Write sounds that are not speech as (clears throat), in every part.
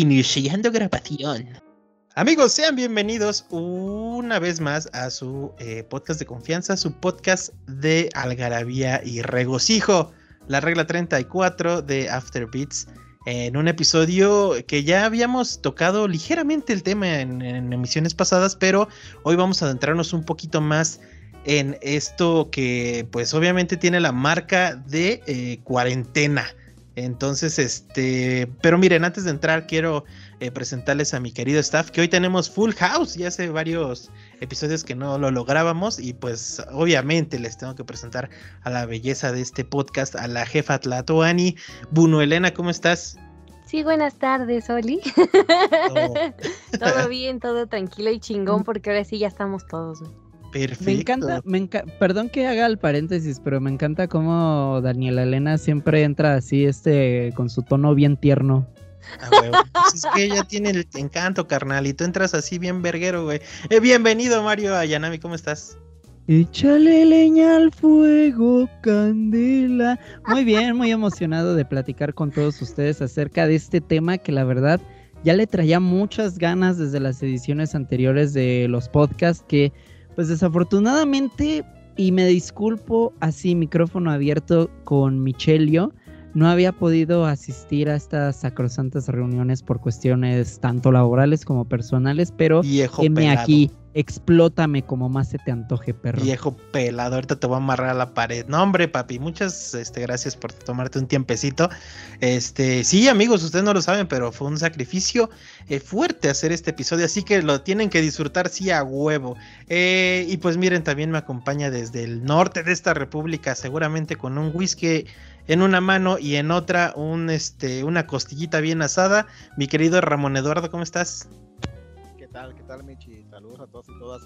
Iniciando grabación. Amigos, sean bienvenidos una vez más a su eh, podcast de confianza, su podcast de algarabía y regocijo, la regla 34 de After Beats, en un episodio que ya habíamos tocado ligeramente el tema en, emisiones pasadas, pero hoy vamos a adentrarnos un poquito más en esto que pues obviamente tiene la marca de eh, cuarentena. Entonces, este, pero miren, antes de entrar quiero eh, presentarles a mi querido staff que hoy tenemos Full House, ya hace varios episodios que no lo lográbamos y pues obviamente les tengo que presentar a la belleza de este podcast, a la jefa Tlatoani. Buno Elena, ¿cómo estás? Sí, buenas tardes, Oli. (laughs) todo (laughs) bien, todo tranquilo y chingón porque ahora sí ya estamos todos. Perfecto. Me encanta, me perdón que haga el paréntesis, pero me encanta cómo Daniela Elena siempre entra así, este, con su tono bien tierno. Ah, pues es que ella tiene el encanto, carnal, y tú entras así bien verguero, güey. Eh, bienvenido, Mario Ayanami, ¿cómo estás? Échale leña al fuego, candela. Muy bien, muy emocionado de platicar con todos ustedes acerca de este tema que la verdad ya le traía muchas ganas desde las ediciones anteriores de los podcasts que pues desafortunadamente, y me disculpo así, micrófono abierto con Michelio, no había podido asistir a estas sacrosantas reuniones por cuestiones tanto laborales como personales, pero Viejo aquí explótame como más se te antoje, perro. Viejo pelado, ahorita te voy a amarrar a la pared. No, hombre, papi, muchas este, gracias por tomarte un tiempecito. Este, sí, amigos, ustedes no lo saben, pero fue un sacrificio eh, fuerte hacer este episodio, así que lo tienen que disfrutar, sí, a huevo. Eh, y pues miren, también me acompaña desde el norte de esta república, seguramente con un whisky en una mano y en otra un, este, una costillita bien asada. Mi querido Ramón Eduardo, ¿cómo estás? ¿Qué tal? ¿Qué tal, Michi? Saludos a todos y todas.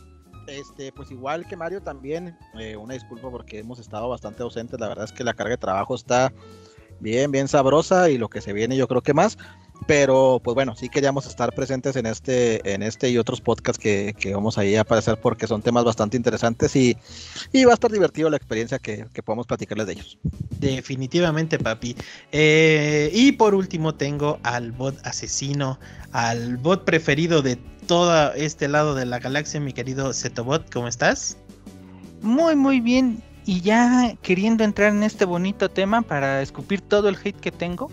Este, pues igual que Mario también, eh, una disculpa porque hemos estado bastante ausentes. La verdad es que la carga de trabajo está bien, bien sabrosa y lo que se viene yo creo que más. Pero pues bueno, sí queríamos estar presentes en este, en este y otros podcasts que, vamos ahí a aparecer porque son temas bastante interesantes y, va a estar divertido la experiencia que, que podamos platicarles de ellos. Definitivamente, papi. Eh, y por último tengo al bot asesino, al bot preferido de todo este lado de la galaxia, mi querido Zetobot, ¿cómo estás? Muy, muy bien. Y ya queriendo entrar en este bonito tema para escupir todo el hate que tengo.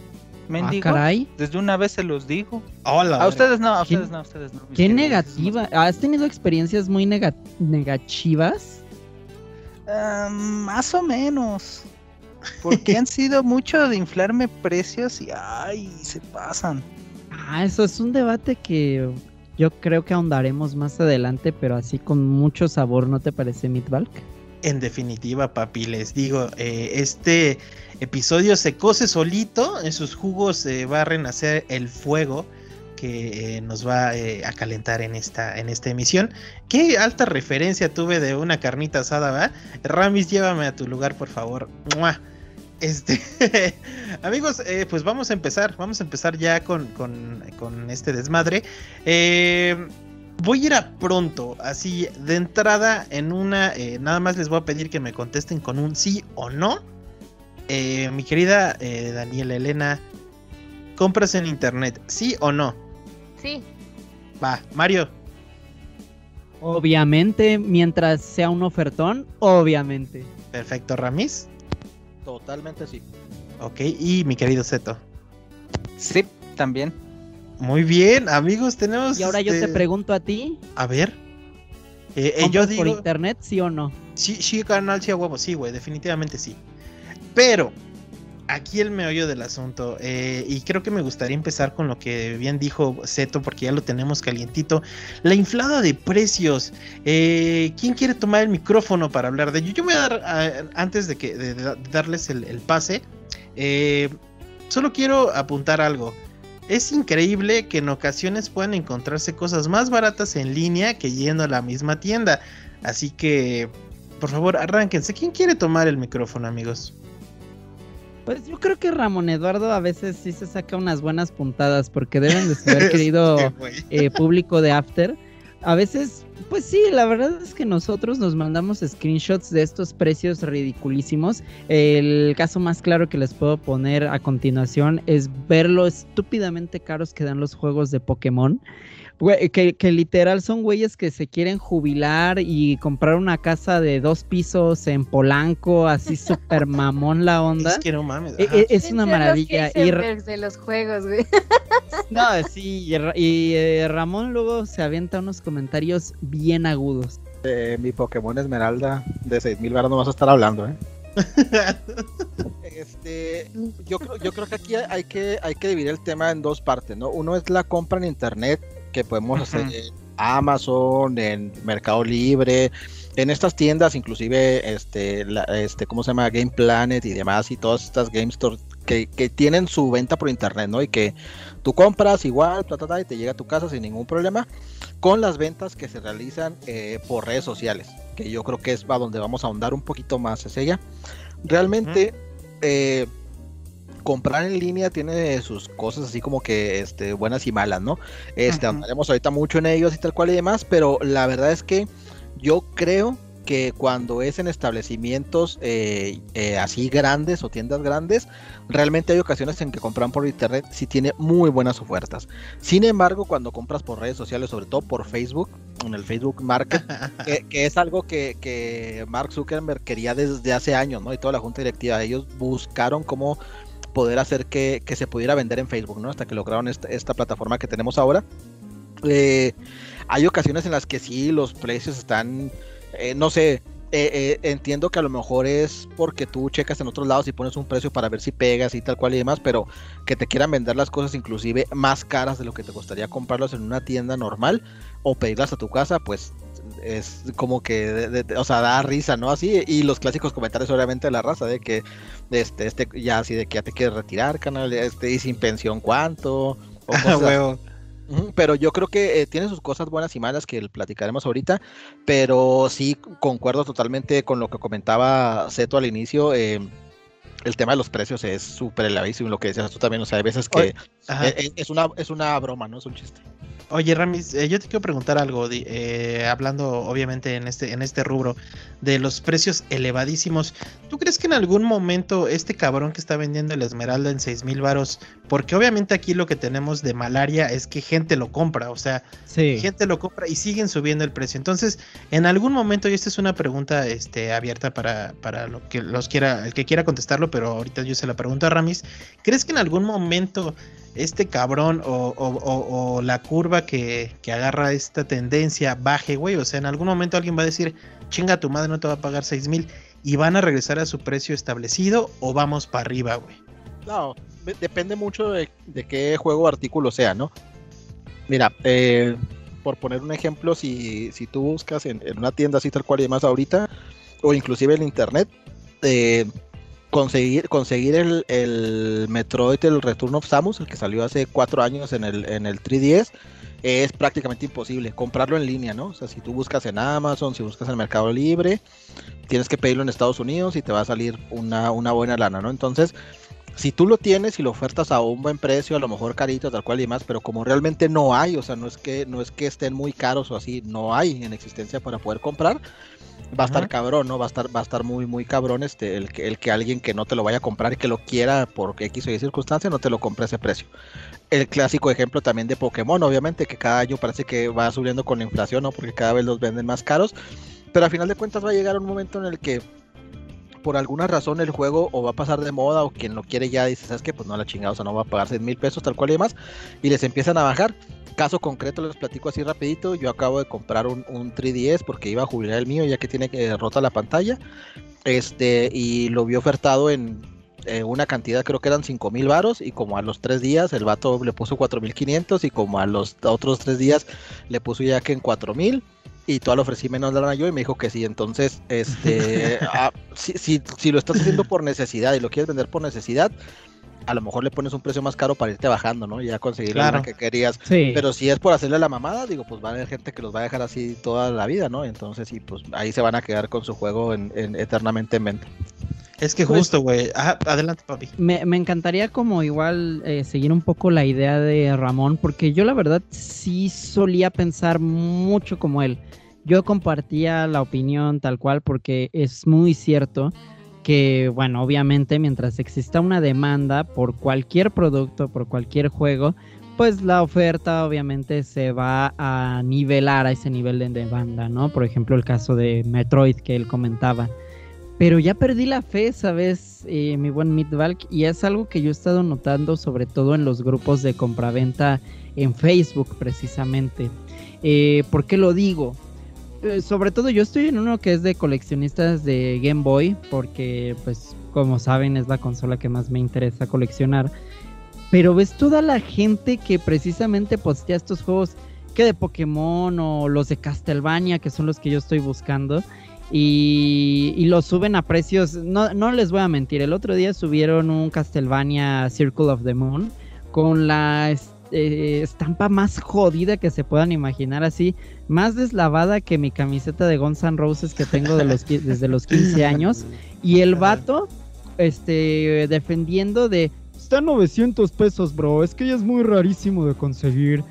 Mendigo, ah, caray. Desde una vez se los digo. Hola. A ustedes no, a ustedes no, a ustedes no. Qué negativa. ¿Has tenido experiencias muy negativas? Ah, más o menos. Porque han sido mucho de inflarme precios y ay, se pasan. Ah, eso es un debate que yo creo que ahondaremos más adelante, pero así con mucho sabor, ¿no te parece, Midvalk? En definitiva, papi, les digo, eh, este episodio se cose solito, en sus jugos se va a renacer el fuego que eh, nos va eh, a calentar en esta, en esta emisión. Qué alta referencia tuve de una carnita asada, ¿verdad? Ramis, llévame a tu lugar, por favor. Este, (laughs) amigos, eh, pues vamos a empezar, vamos a empezar ya con, este desmadre. Voy a ir a pronto, así de entrada en una, nada más les voy a pedir que me contesten con un sí o no. Eh, mi querida eh, Daniela Elena, ¿compras en internet? ¿Sí o no? Sí. Va, Mario. Obviamente, mientras sea un ofertón, obviamente. Perfecto, Ramis. Totalmente sí. Ok, y mi querido Zeto. Sí, también. Muy bien, amigos, tenemos. Y ahora yo te este, pregunto a ti. A ver. Eh, yo digo. ¿Por internet, sí o no? Sí, sí, canal, sí a huevo, sí, güey, definitivamente sí. Pero aquí el meollo del asunto, eh, y creo que me gustaría empezar con lo que bien dijo Zeto, porque ya lo tenemos calientito, la inflada de precios. Eh, ¿Quién quiere tomar el micrófono para hablar de ello? Yo voy a dar, antes de, que, darles el, pase, eh, solo quiero apuntar algo. Es increíble que en ocasiones puedan encontrarse cosas más baratas en línea que yendo a la misma tienda. Así que, por favor, arránquense. ¿Quién quiere tomar el micrófono, amigos? Pues yo creo que Ramón Eduardo a veces sí se saca unas buenas puntadas porque deben de saber, (laughs) querido eh, público de After. A veces Pues sí, la verdad es que nosotros nos mandamos screenshots de estos precios ridiculísimos. El caso más claro que les puedo poner a continuación es ver lo estúpidamente caros que dan los juegos de Pokémon que, literal son güeyes que se quieren jubilar y comprar una casa de dos pisos en Polanco, así (laughs) súper mamón la onda. Es que no mames. E, e, es, una maravilla. y de los juegos, güey. No, sí, y, eh, Ramón luego se avienta unos comentarios bien agudos. mi Pokémon Esmeralda de 6000 baros no vas a estar hablando, ¿eh? (laughs) este, yo creo, yo creo que aquí hay que, hay que dividir el tema en dos partes, ¿no? Uno es la compra en internet que podemos hacer en Amazon, en Mercado Libre, en estas tiendas, inclusive, este, este, ¿cómo se llama? Game Planet y demás, y todas estas game stores que, tienen su venta por internet, ¿no? Y que tú compras igual, y te llega a tu casa sin ningún problema, con las ventas que se realizan eh, por redes sociales, que yo creo que es a donde vamos a ahondar un poquito más, es ella. Realmente, eh, comprar en línea tiene sus cosas así como que este, buenas y malas, ¿no? Este, ahorita mucho en ellos y tal cual y demás, pero la verdad es que yo creo que cuando es en establecimientos eh, eh, así grandes o tiendas grandes, realmente hay ocasiones en que compran por internet si tiene muy buenas ofertas. Sin embargo, cuando compras por redes sociales, sobre todo por Facebook, en el Facebook Market, (laughs) que, que, es algo que, que Mark Zuckerberg quería desde hace años, ¿no? Y toda la junta directiva, ellos buscaron cómo poder hacer que, se pudiera vender en Facebook, ¿no? Hasta que lograron esta, plataforma que tenemos ahora. Eh, hay ocasiones en las que sí, los precios están, eh, no sé, eh, entiendo que a lo mejor es porque tú checas en otros lados y pones un precio para ver si pegas y tal cual y demás, pero que te quieran vender las cosas inclusive más caras de lo que te costaría comprarlas en una tienda normal o pedirlas a tu casa, pues es como que, o sea, da risa, ¿no? Así, y los clásicos comentarios obviamente de la raza, de que, este, este, ya así de que ya te quieres retirar, canal, este, y sin pensión, ¿cuánto? O (laughs) Pero yo creo que eh, tiene sus cosas buenas y malas que platicaremos ahorita, pero sí concuerdo totalmente con lo que comentaba Seto al inicio. Eh, el tema de los precios es súper elevadísimo, lo que decías tú también, o sea, hay veces que e, es, una, es una broma, no es un chiste. Oye, Ramis, eh, yo te quiero preguntar algo, eh, hablando obviamente en este, en este rubro de los precios elevadísimos. ¿Tú crees que en algún momento este cabrón que está vendiendo el Esmeralda en 6 mil varos, porque obviamente aquí lo que tenemos de malaria es que gente lo compra, o sea, gente lo compra y siguen subiendo el precio. Entonces, en algún momento, y esta es una pregunta este, abierta para, para lo que los quiera, el que quiera contestarlo, pero ahorita yo se la pregunto a Ramis, ¿crees que en algún momento este cabrón o, la curva que, agarra esta tendencia baje, güey. O sea, en algún momento alguien va a decir, chinga, tu madre no te va a pagar 6 mil y van a regresar a su precio establecido o vamos para arriba, güey. No, depende mucho de, qué juego o artículo sea, ¿no? Mira, eh, por poner un ejemplo, si, tú buscas en, una tienda así tal cual y demás ahorita, o inclusive en internet, eh, conseguir, conseguir el, el, Metroid, el Return of Samus, el que salió hace cuatro años en el, en el 3DS, es prácticamente imposible comprarlo en línea, ¿no? O sea, si tú buscas en Amazon, si buscas en Mercado Libre, tienes que pedirlo en Estados Unidos y te va a salir una, una buena lana, ¿no? Entonces, si tú lo tienes y lo ofertas a un buen precio, a lo mejor carito, tal cual y demás, pero como realmente no hay, o sea, no es que, no es que estén muy caros o así, no hay en existencia para poder comprar, va a estar cabrón, ¿no? Va a estar, va a estar muy, muy cabrón este, el que, el que alguien que no te lo vaya a comprar y que lo quiera por X o Y circunstancia no te lo compre a ese precio. El clásico ejemplo también de Pokémon, obviamente, que cada año parece que va subiendo con la inflación, ¿no? Porque cada vez los venden más caros. Pero al final de cuentas va a llegar un momento en el que por alguna razón el juego o va a pasar de moda o quien lo quiere ya dice, ¿sabes qué? Pues no la chingada, o sea, no va a pagar 6 mil pesos tal cual y demás. Y les empiezan a bajar caso concreto les platico así rapidito, yo acabo de comprar un, 3DS porque iba a jubilar el mío ya que tiene que rota la pantalla. Este, y lo vi ofertado en una cantidad, creo que eran 5 mil varos, y como a los 3 días el vato le puso 4500 y como a los otros 3 días le puso ya que en 4000 y todo lo ofrecí menos lana yo y me dijo que sí. Entonces, este, (laughs) ah, si, si, si, lo estás haciendo por necesidad y lo quieres vender por necesidad, a lo mejor le pones un precio más caro para irte bajando, ¿no? Y ya conseguir lo que querías. Pero si es por hacerle la mamada, digo, pues va a haber gente que los va a dejar así toda la vida, ¿no? Entonces, sí, pues ahí se van a quedar con su juego en, eternamente en venta. Es que pues, justo, güey. adelante, papi. Me, encantaría como igual eh, seguir un poco la idea de Ramón, porque yo la verdad sí solía pensar mucho como él yo compartía la opinión tal cual porque es muy cierto que, bueno, obviamente mientras exista una demanda por cualquier producto, por cualquier juego, pues la oferta obviamente se va a nivelar a ese nivel de demanda, ¿no? Por ejemplo, el caso de Metroid que él comentaba. Pero ya perdí la fe, ¿sabes? Eh, mi buen Midvalk, y es algo que yo he estado notando sobre todo en los grupos de compraventa en Facebook precisamente. Eh, ¿Por qué lo digo? Eh, sobre todo yo estoy en uno que es de coleccionistas de Game Boy, porque pues como saben es la consola que más me interesa coleccionar. Pero ves toda la gente que precisamente postea estos juegos que de Pokémon o los de Castlevania, que son los que yo estoy buscando. Y, y los suben a precios, no, no les voy a mentir, el otro día subieron un Castlevania Circle of the Moon con la eh, estampa más jodida que se puedan imaginar, así, más deslavada que mi camiseta de Guns N' Roses que tengo de los, (laughs) desde los 15 años. Y el vato, este, defendiendo de, está 900 pesos, bro. Es que ya es muy rarísimo de conseguir.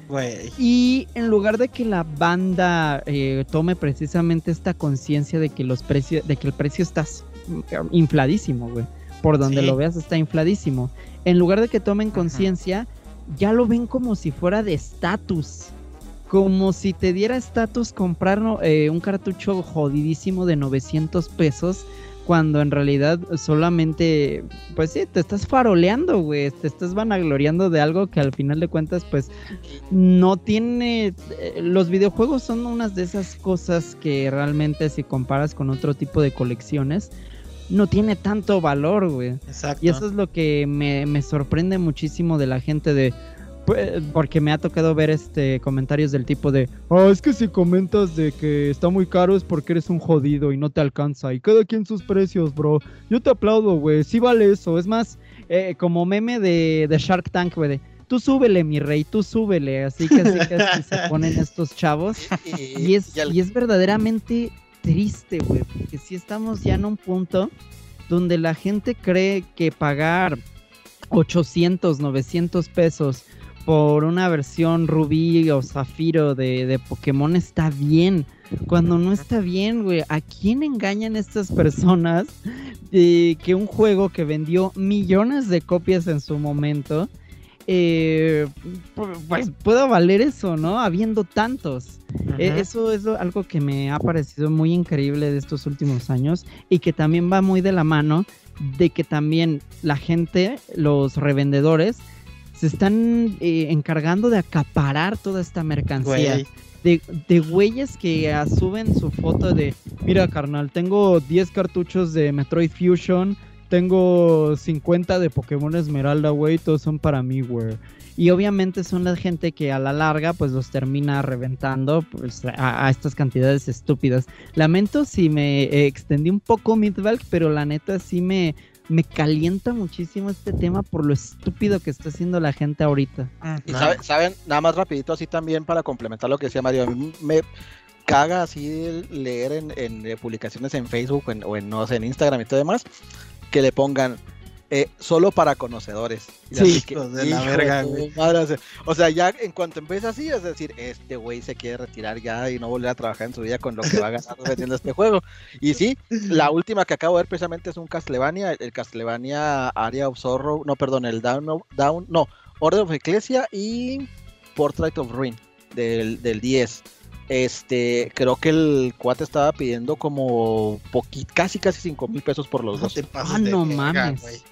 Y en lugar de que la banda eh, tome precisamente esta conciencia de que los precios, de que el precio está infladísimo, güey. Por donde lo veas está infladísimo. En lugar de que tomen conciencia, ya lo ven como si fuera de estatus. Como si te diera estatus comprar eh, un cartucho jodidísimo de 900 pesos cuando en realidad solamente, pues sí, te estás faroleando, güey, te estás vanagloriando de algo que al final de cuentas, pues no tiene, eh, los videojuegos son unas de esas cosas que realmente si comparas con otro tipo de colecciones, no tiene tanto valor, güey. Exacto. Y eso es lo que me, me sorprende muchísimo de la gente de... Pues, porque me ha tocado ver este comentarios del tipo de, ah, es que si comentas de que está muy caro es porque eres un jodido y no te alcanza. Y cada quien sus precios, bro. Yo te aplaudo, güey. Sí vale eso. Es más, eh, como meme de, de Shark Tank, güey. Tú súbele, mi rey, tú súbele. Así que así que así se (laughs) ponen estos chavos. Y es, y es verdaderamente triste, güey, porque si estamos ya en un punto donde la gente cree que pagar 800, 900 pesos por una versión rubí o zafiro de, de Pokémon está bien. Cuando no está bien, güey, ¿a quién engañan estas personas de que un juego que vendió millones de copias en su momento, eh, pues pueda valer eso, ¿no? Habiendo tantos. E, eso es algo que me ha parecido muy increíble de estos últimos años y que también va muy de la mano de que también la gente, los revendedores, se están eh, encargando de acaparar toda esta mercancía. De, de güeyes que suben su foto de, mira carnal, tengo 10 cartuchos de Metroid Fusion, tengo 50 de Pokémon Esmeralda, güey, todos son para mí, güey. Y obviamente son la gente que a la larga pues los termina reventando pues, a, estas cantidades estúpidas. Lamento si me eh, extendí un poco Midvalk, pero la neta sí me, me calienta muchísimo este tema por lo estúpido que está haciendo la gente ahorita. Y saben, nada más rapidito así también para complementar lo que decía Mario, me caga así leer en, publicaciones en Facebook o en, no sé, en Instagram y todo demás, que le pongan eh, solo para conocedores. Sí, de la verga, güey. o sea, ya en cuanto empieza así, es decir, este güey se quiere retirar ya y no volver a trabajar en su vida con lo que va ganando vendiendo este juego. Y sí, la última que acabo de ver precisamente es un Castlevania, el Castlevania Area of Sorrow, no, perdón, el Down, Down no, Order of Ecclesia y Portrait of Ruin del, del 10. Este, creo que el cuate estaba pidiendo como casi casi 5 mil pesos por los dos. Ah, no mames.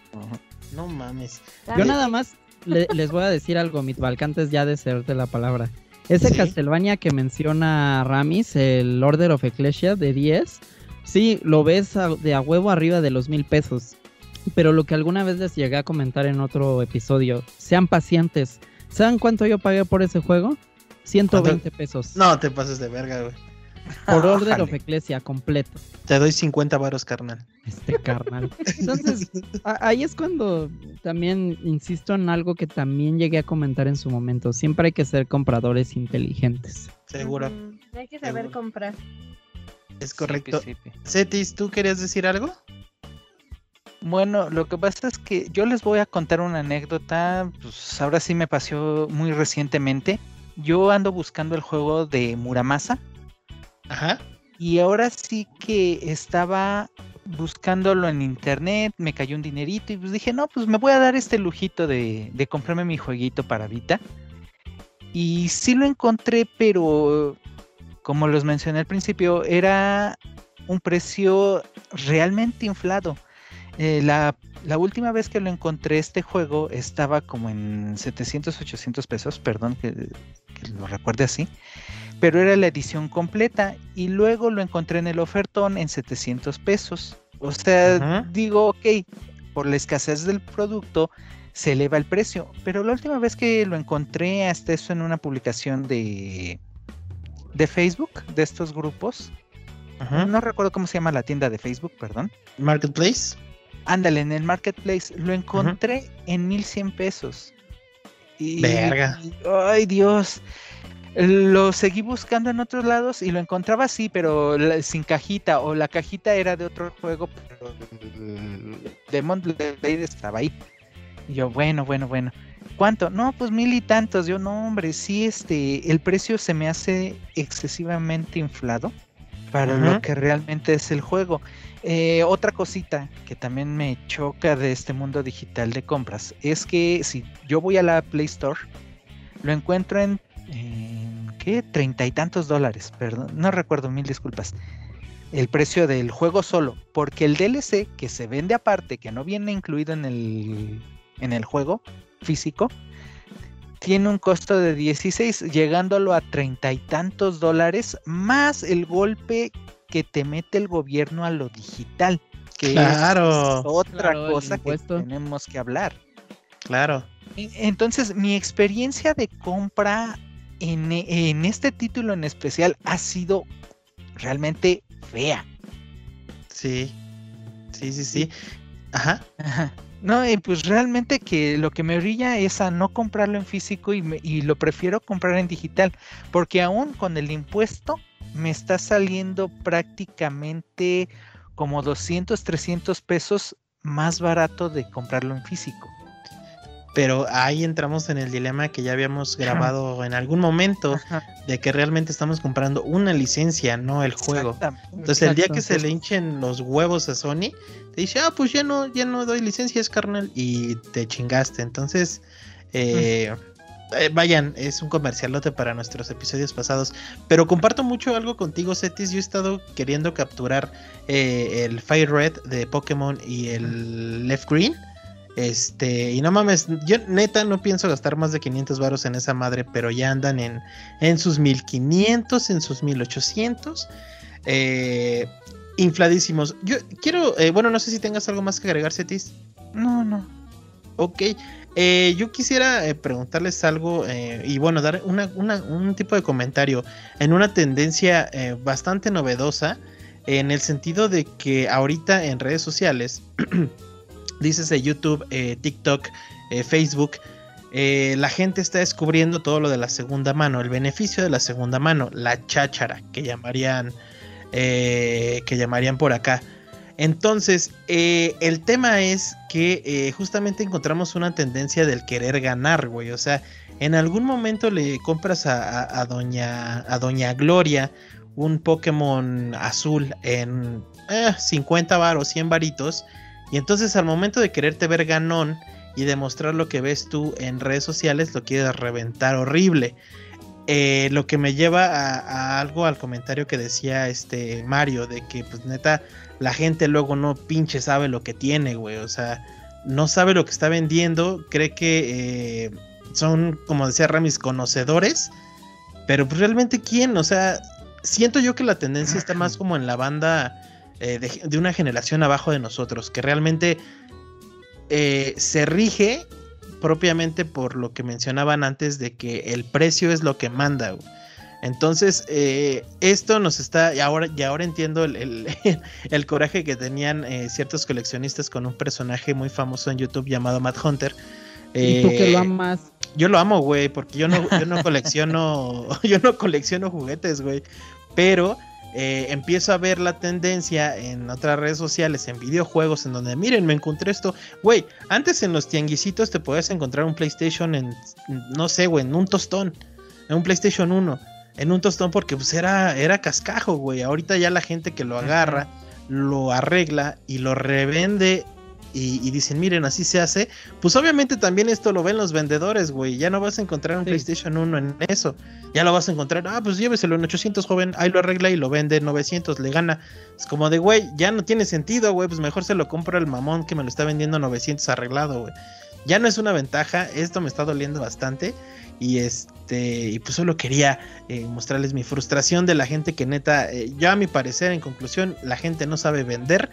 No mames. Yo nada más les voy a decir algo, Mitvalk, antes ya de de la palabra. Ese Castlevania que menciona Ramis, el Order of Ecclesia de 10, sí, lo ves de a huevo arriba de los mil pesos. Pero lo que alguna vez les llegué a comentar en otro episodio, sean pacientes. ¿Saben cuánto yo pagué por ese juego? 120 pesos. No te pases de verga, güey. Por orden of Ecclesia, completo. Te doy 50 varos, carnal. Este carnal. (laughs) Entonces, ahí es cuando también insisto en algo que también llegué a comentar en su momento. Siempre hay que ser compradores inteligentes. Seguro. hay que saber comprar. Es correcto. Cetis, ¿tú querías decir algo? Bueno, lo que pasa es que yo les voy a contar una anécdota. Pues ahora sí me pasó muy recientemente yo ando buscando el juego de Muramasa. Ajá. Y ahora sí que estaba buscándolo en internet, me cayó un dinerito y pues dije, no, pues me voy a dar este lujito de, de comprarme mi jueguito para Vita. Y sí lo encontré, pero como los mencioné al principio, era un precio realmente inflado. Eh, la, última vez que lo encontré este juego estaba como en 700, 800 pesos, perdón que, lo recuerde así, pero era la edición completa y luego lo encontré en el ofertón en 700 pesos. O sea, digo, ok, por la escasez del producto se eleva el precio, pero la última vez que lo encontré hasta eso en una publicación de, de Facebook, de estos grupos, no recuerdo cómo se llama la tienda de Facebook, perdón. Marketplace. Ándale, en el Marketplace. Lo encontré en 1100 pesos. Y, Verga. ay, Dios. Lo seguí buscando en otros lados y lo encontraba así, pero sin cajita. O la cajita era de otro juego, pero Demon Blade estaba ahí. Y yo, bueno, bueno, bueno. ¿Cuánto? No, pues mil y tantos. Yo, no, hombre, sí, este, el precio se me hace excesivamente inflado para lo que realmente es el juego. Eh, otra cosita que también me choca de este mundo digital de compras es que si yo voy a la Play Store, lo encuentro en, ¿qué? Treinta y tantos dólares, perdón, no recuerdo, mil disculpas. El precio del juego solo, porque el DLC que se vende aparte, que no viene incluido en el, en el juego físico, tiene un costo de 16, llegándolo a treinta y tantos dólares, más el golpe que te mete el gobierno a lo digital, que claro, es otra cosa que tenemos que hablar. Claro. Entonces, mi experiencia de compra en, en este título en especial ha sido realmente fea. Sí, sí, sí, sí. Ajá. Ajá. No, pues realmente que lo que me brilla es a no comprarlo en físico y, lo prefiero comprar en digital, porque aún con el impuesto me está saliendo prácticamente como 200, 300 pesos más barato de comprarlo en físico. Pero ahí entramos en el dilema que ya habíamos grabado en algún momento de que realmente estamos comprando una licencia, no el juego. Entonces el día que se le hinchen los huevos a Sony, te dice, ah, pues ya no, ya no doy licencias, carnal, y te chingaste. Entonces, eh, eh, vayan, es un comercialote para nuestros episodios pasados. Pero comparto mucho algo contigo, Cetis. Yo he estado queriendo capturar eh, el Fire Red de Pokémon y el Left Green. Este, y no mames, yo neta no pienso gastar más de 500 varos en esa madre, pero ya andan en, en sus 1500, en sus 1800. Eh, infladísimos. Yo quiero, eh, bueno, no sé si tengas algo más que agregar, Cetis. No, no. Ok, eh, yo quisiera preguntarles algo y bueno, dar un tipo de comentario en una tendencia bastante novedosa en el sentido de que ahorita en redes sociales (clears throat) dices de YouTube, eh, TikTok, eh, Facebook, eh, la gente está descubriendo todo lo de la segunda mano, el beneficio de la segunda mano, la cháchara que llamarían, que llamarían por acá. Entonces, el tema es que justamente encontramos una tendencia del querer ganar, güey. O sea, en algún momento le compras a, doña, a Doña Gloria un Pokémon azul en 50 varos, 100 varitos y entonces al momento de quererte ver ganón y demostrar lo que ves tú en redes sociales, lo quieres reventar horrible. Eh, lo que me lleva a, algo al comentario que decía este Mario, de que pues neta, la gente luego no pinche sabe lo que tiene, güey. O sea, no sabe lo que está vendiendo, cree que eh, son, como decía Ramis, conocedores. Pero pues realmente quién, o sea, siento yo que la tendencia está más como en la banda eh, de, una generación abajo de nosotros, que realmente eh, se rige propiamente por lo que mencionaban antes de que el precio es lo que manda. Entonces, eh, esto nos está, y ahora, y ahora entiendo el, el, (laughs) coraje que tenían ciertos coleccionistas con un personaje muy famoso en YouTube llamado Matt Hunter. ¿Y tú que lo amas? Yo lo amo, güey, porque yo no, (laughs) yo no colecciono, (laughs) yo no colecciono juguetes, güey. Pero eh, empiezo a ver la tendencia en otras redes sociales, en videojuegos, en donde, miren, me encontré esto. Güey, antes en los tianguisitos te podías encontrar un PlayStation en, no sé, güey, en un tostón, en un PlayStation 1. En un tostón porque pues era, era cascajo, güey. Ahorita ya la gente que lo agarra, lo arregla y lo revende y, dicen, miren, así se hace, pues obviamente también esto lo ven los vendedores, güey. Ya no vas a encontrar un PlayStation 1 en eso. Ya lo vas a encontrar, ah, pues lléveselo en 800, joven, ahí lo arregla y lo vende en 900, le gana. Es como de, güey, ya no tiene sentido, güey, pues mejor se lo compro al mamón que me lo está vendiendo 900 arreglado, güey. Ya no es una ventaja, esto me está doliendo bastante. Y este, y pues solo quería eh, mostrarles mi frustración de la gente que neta, eh, yo a mi parecer, en conclusión, la gente no sabe vender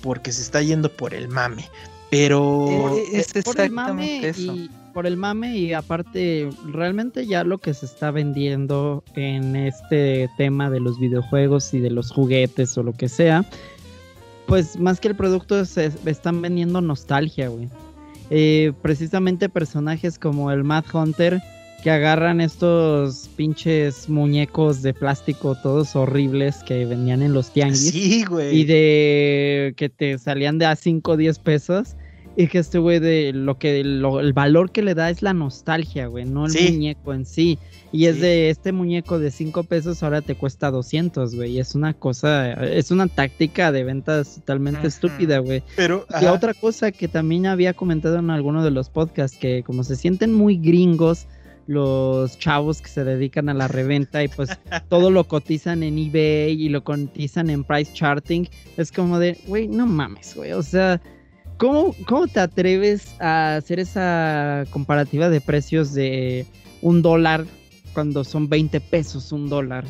porque se está yendo por el mame. Pero es, por el mame Y, por el mame y aparte realmente ya lo que se está vendiendo en este tema de los videojuegos y de los juguetes o lo que sea, pues más que el producto se están vendiendo nostalgia, güey. Eh, precisamente personajes como el Mad Hunter que agarran estos pinches muñecos de plástico todos horribles que venían en los tianguis. Sí, güey. Y de que te salían de a 5 o 10 pesos. Y que este güey de lo que el valor que le da es la nostalgia, güey, no el muñeco en sí. Y es de este muñeco de 5 pesos ahora te cuesta 200, güey. Es una cosa, es una táctica de ventas totalmente estúpida, güey. Pero la otra cosa que también había comentado en alguno de los podcasts que como se sienten muy gringos, los chavos que se dedican a la reventa y pues (laughs) todo lo cotizan en eBay y lo cotizan en price charting. Es como de, güey, no mames, güey. O sea, ¿cómo, ¿cómo te atreves a hacer esa comparativa de precios de un dólar cuando son 20 pesos un dólar?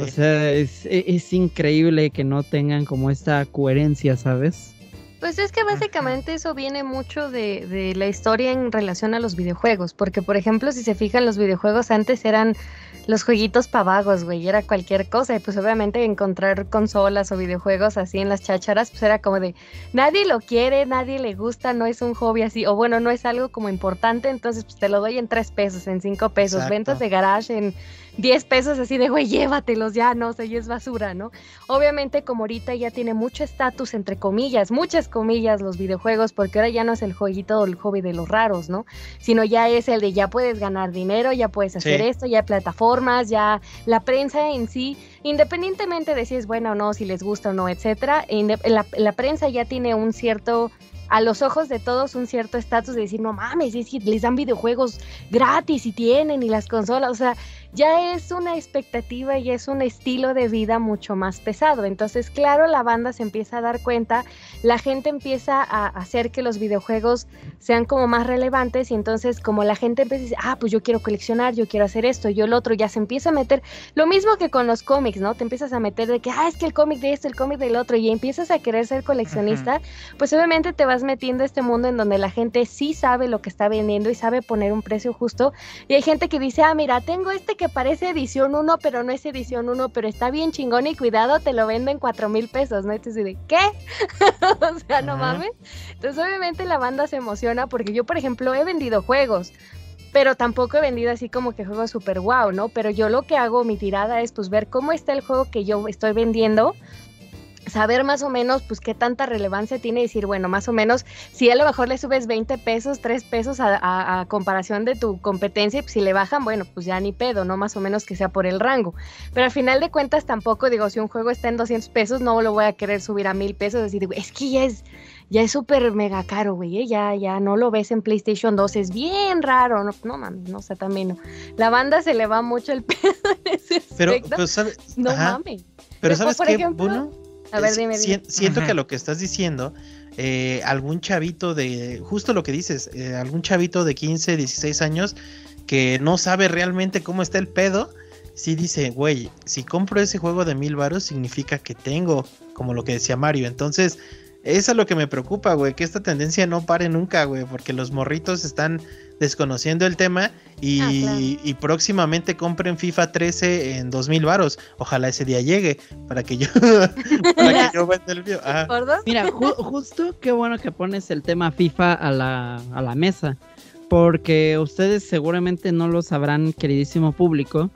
O sea, es, es increíble que no tengan como esta coherencia, ¿sabes? Pues es que básicamente eso viene mucho de, de, la historia en relación a los videojuegos, porque por ejemplo si se fijan los videojuegos antes eran los jueguitos pavagos, güey, era cualquier cosa y pues obviamente encontrar consolas o videojuegos así en las chácharas pues era como de nadie lo quiere, nadie le gusta, no es un hobby así, o bueno, no es algo como importante, entonces pues te lo doy en tres pesos, en cinco pesos, ventas de garage en 10 pesos así de, güey, llévatelos ya, no sé, y es basura, ¿no? Obviamente como ahorita ya tiene mucho estatus, entre comillas, muchas comillas los videojuegos, porque ahora ya no es el jueguito o el hobby de los raros, ¿no? Sino ya es el de ya puedes ganar dinero, ya puedes hacer esto, ya hay plataformas, ya la prensa en sí, independientemente de si es buena o no, si les gusta o no, etcétera, la, la prensa ya tiene un cierto a los ojos de todos un cierto estatus de decir, no mames, es que les dan videojuegos gratis y tienen y las consolas, o sea, ya es una expectativa y es un estilo de vida mucho más pesado. Entonces, claro, la banda se empieza a dar cuenta, la gente empieza a hacer que los videojuegos sean como más relevantes y entonces como la gente empieza a decir, ah, pues yo quiero coleccionar, yo quiero hacer esto, yo el otro, ya se empieza a meter, lo mismo que con los cómics, ¿no? Te empiezas a meter de que, ah, es que el cómic de esto, el cómic del otro, y empiezas a querer ser coleccionista, pues obviamente te vas metiendo a este mundo en donde la gente sí sabe lo que está vendiendo y sabe poner un precio justo, y hay gente que dice, ah, mira, tengo este que parece edición 1, pero no es edición 1, pero está bien chingón y cuidado, te lo venden 4 mil pesos, ¿no? Entonces, ¿de qué? (laughs) o sea, no mames. Entonces, obviamente la banda se emociona porque yo, por ejemplo, he vendido juegos pero tampoco he vendido así como que juegos super wow, ¿no? Pero yo lo que hago, mi tirada es pues ver cómo está el juego que yo estoy vendiendo saber más o menos pues qué tanta relevancia tiene y decir, bueno, más o menos, si a lo mejor le subes 20 pesos, 3 pesos a, comparación de tu competencia, pues si le bajan, bueno, pues ya ni pedo, ¿no? Más o menos que sea por el rango. Pero al final de cuentas tampoco, digo, si un juego está en 200 pesos, no lo voy a querer subir a mil pesos, decir, es que ya es ya es súper mega caro, güey, ¿eh? ya, ya no lo ves en PlayStation 2, es bien raro, no, no mames, no sé, también no. La banda se le va mucho el (laughs) pedo en ese Pero, ¿sabes? No mames. Pero, ¿sabes qué, bueno a ver, dime, Siento que lo que estás diciendo, eh, algún chavito de, justo lo que dices, eh, algún chavito de 15, 16 años que no sabe realmente cómo está el pedo, sí dice, güey, si compro ese juego de mil varos significa que tengo, como lo que decía Mario. Entonces, eso es lo que me preocupa, güey, que esta tendencia no pare nunca, güey, porque los morritos están desconociendo el tema y, ah, próximamente compren FIFA 13 en 2000 varos. Ojalá ese día llegue para que yo, (laughs) para que yo venda el video. Mira, (laughs) justo qué bueno que pones el tema FIFA a la, a la mesa, porque ustedes seguramente no lo sabrán, queridísimo público.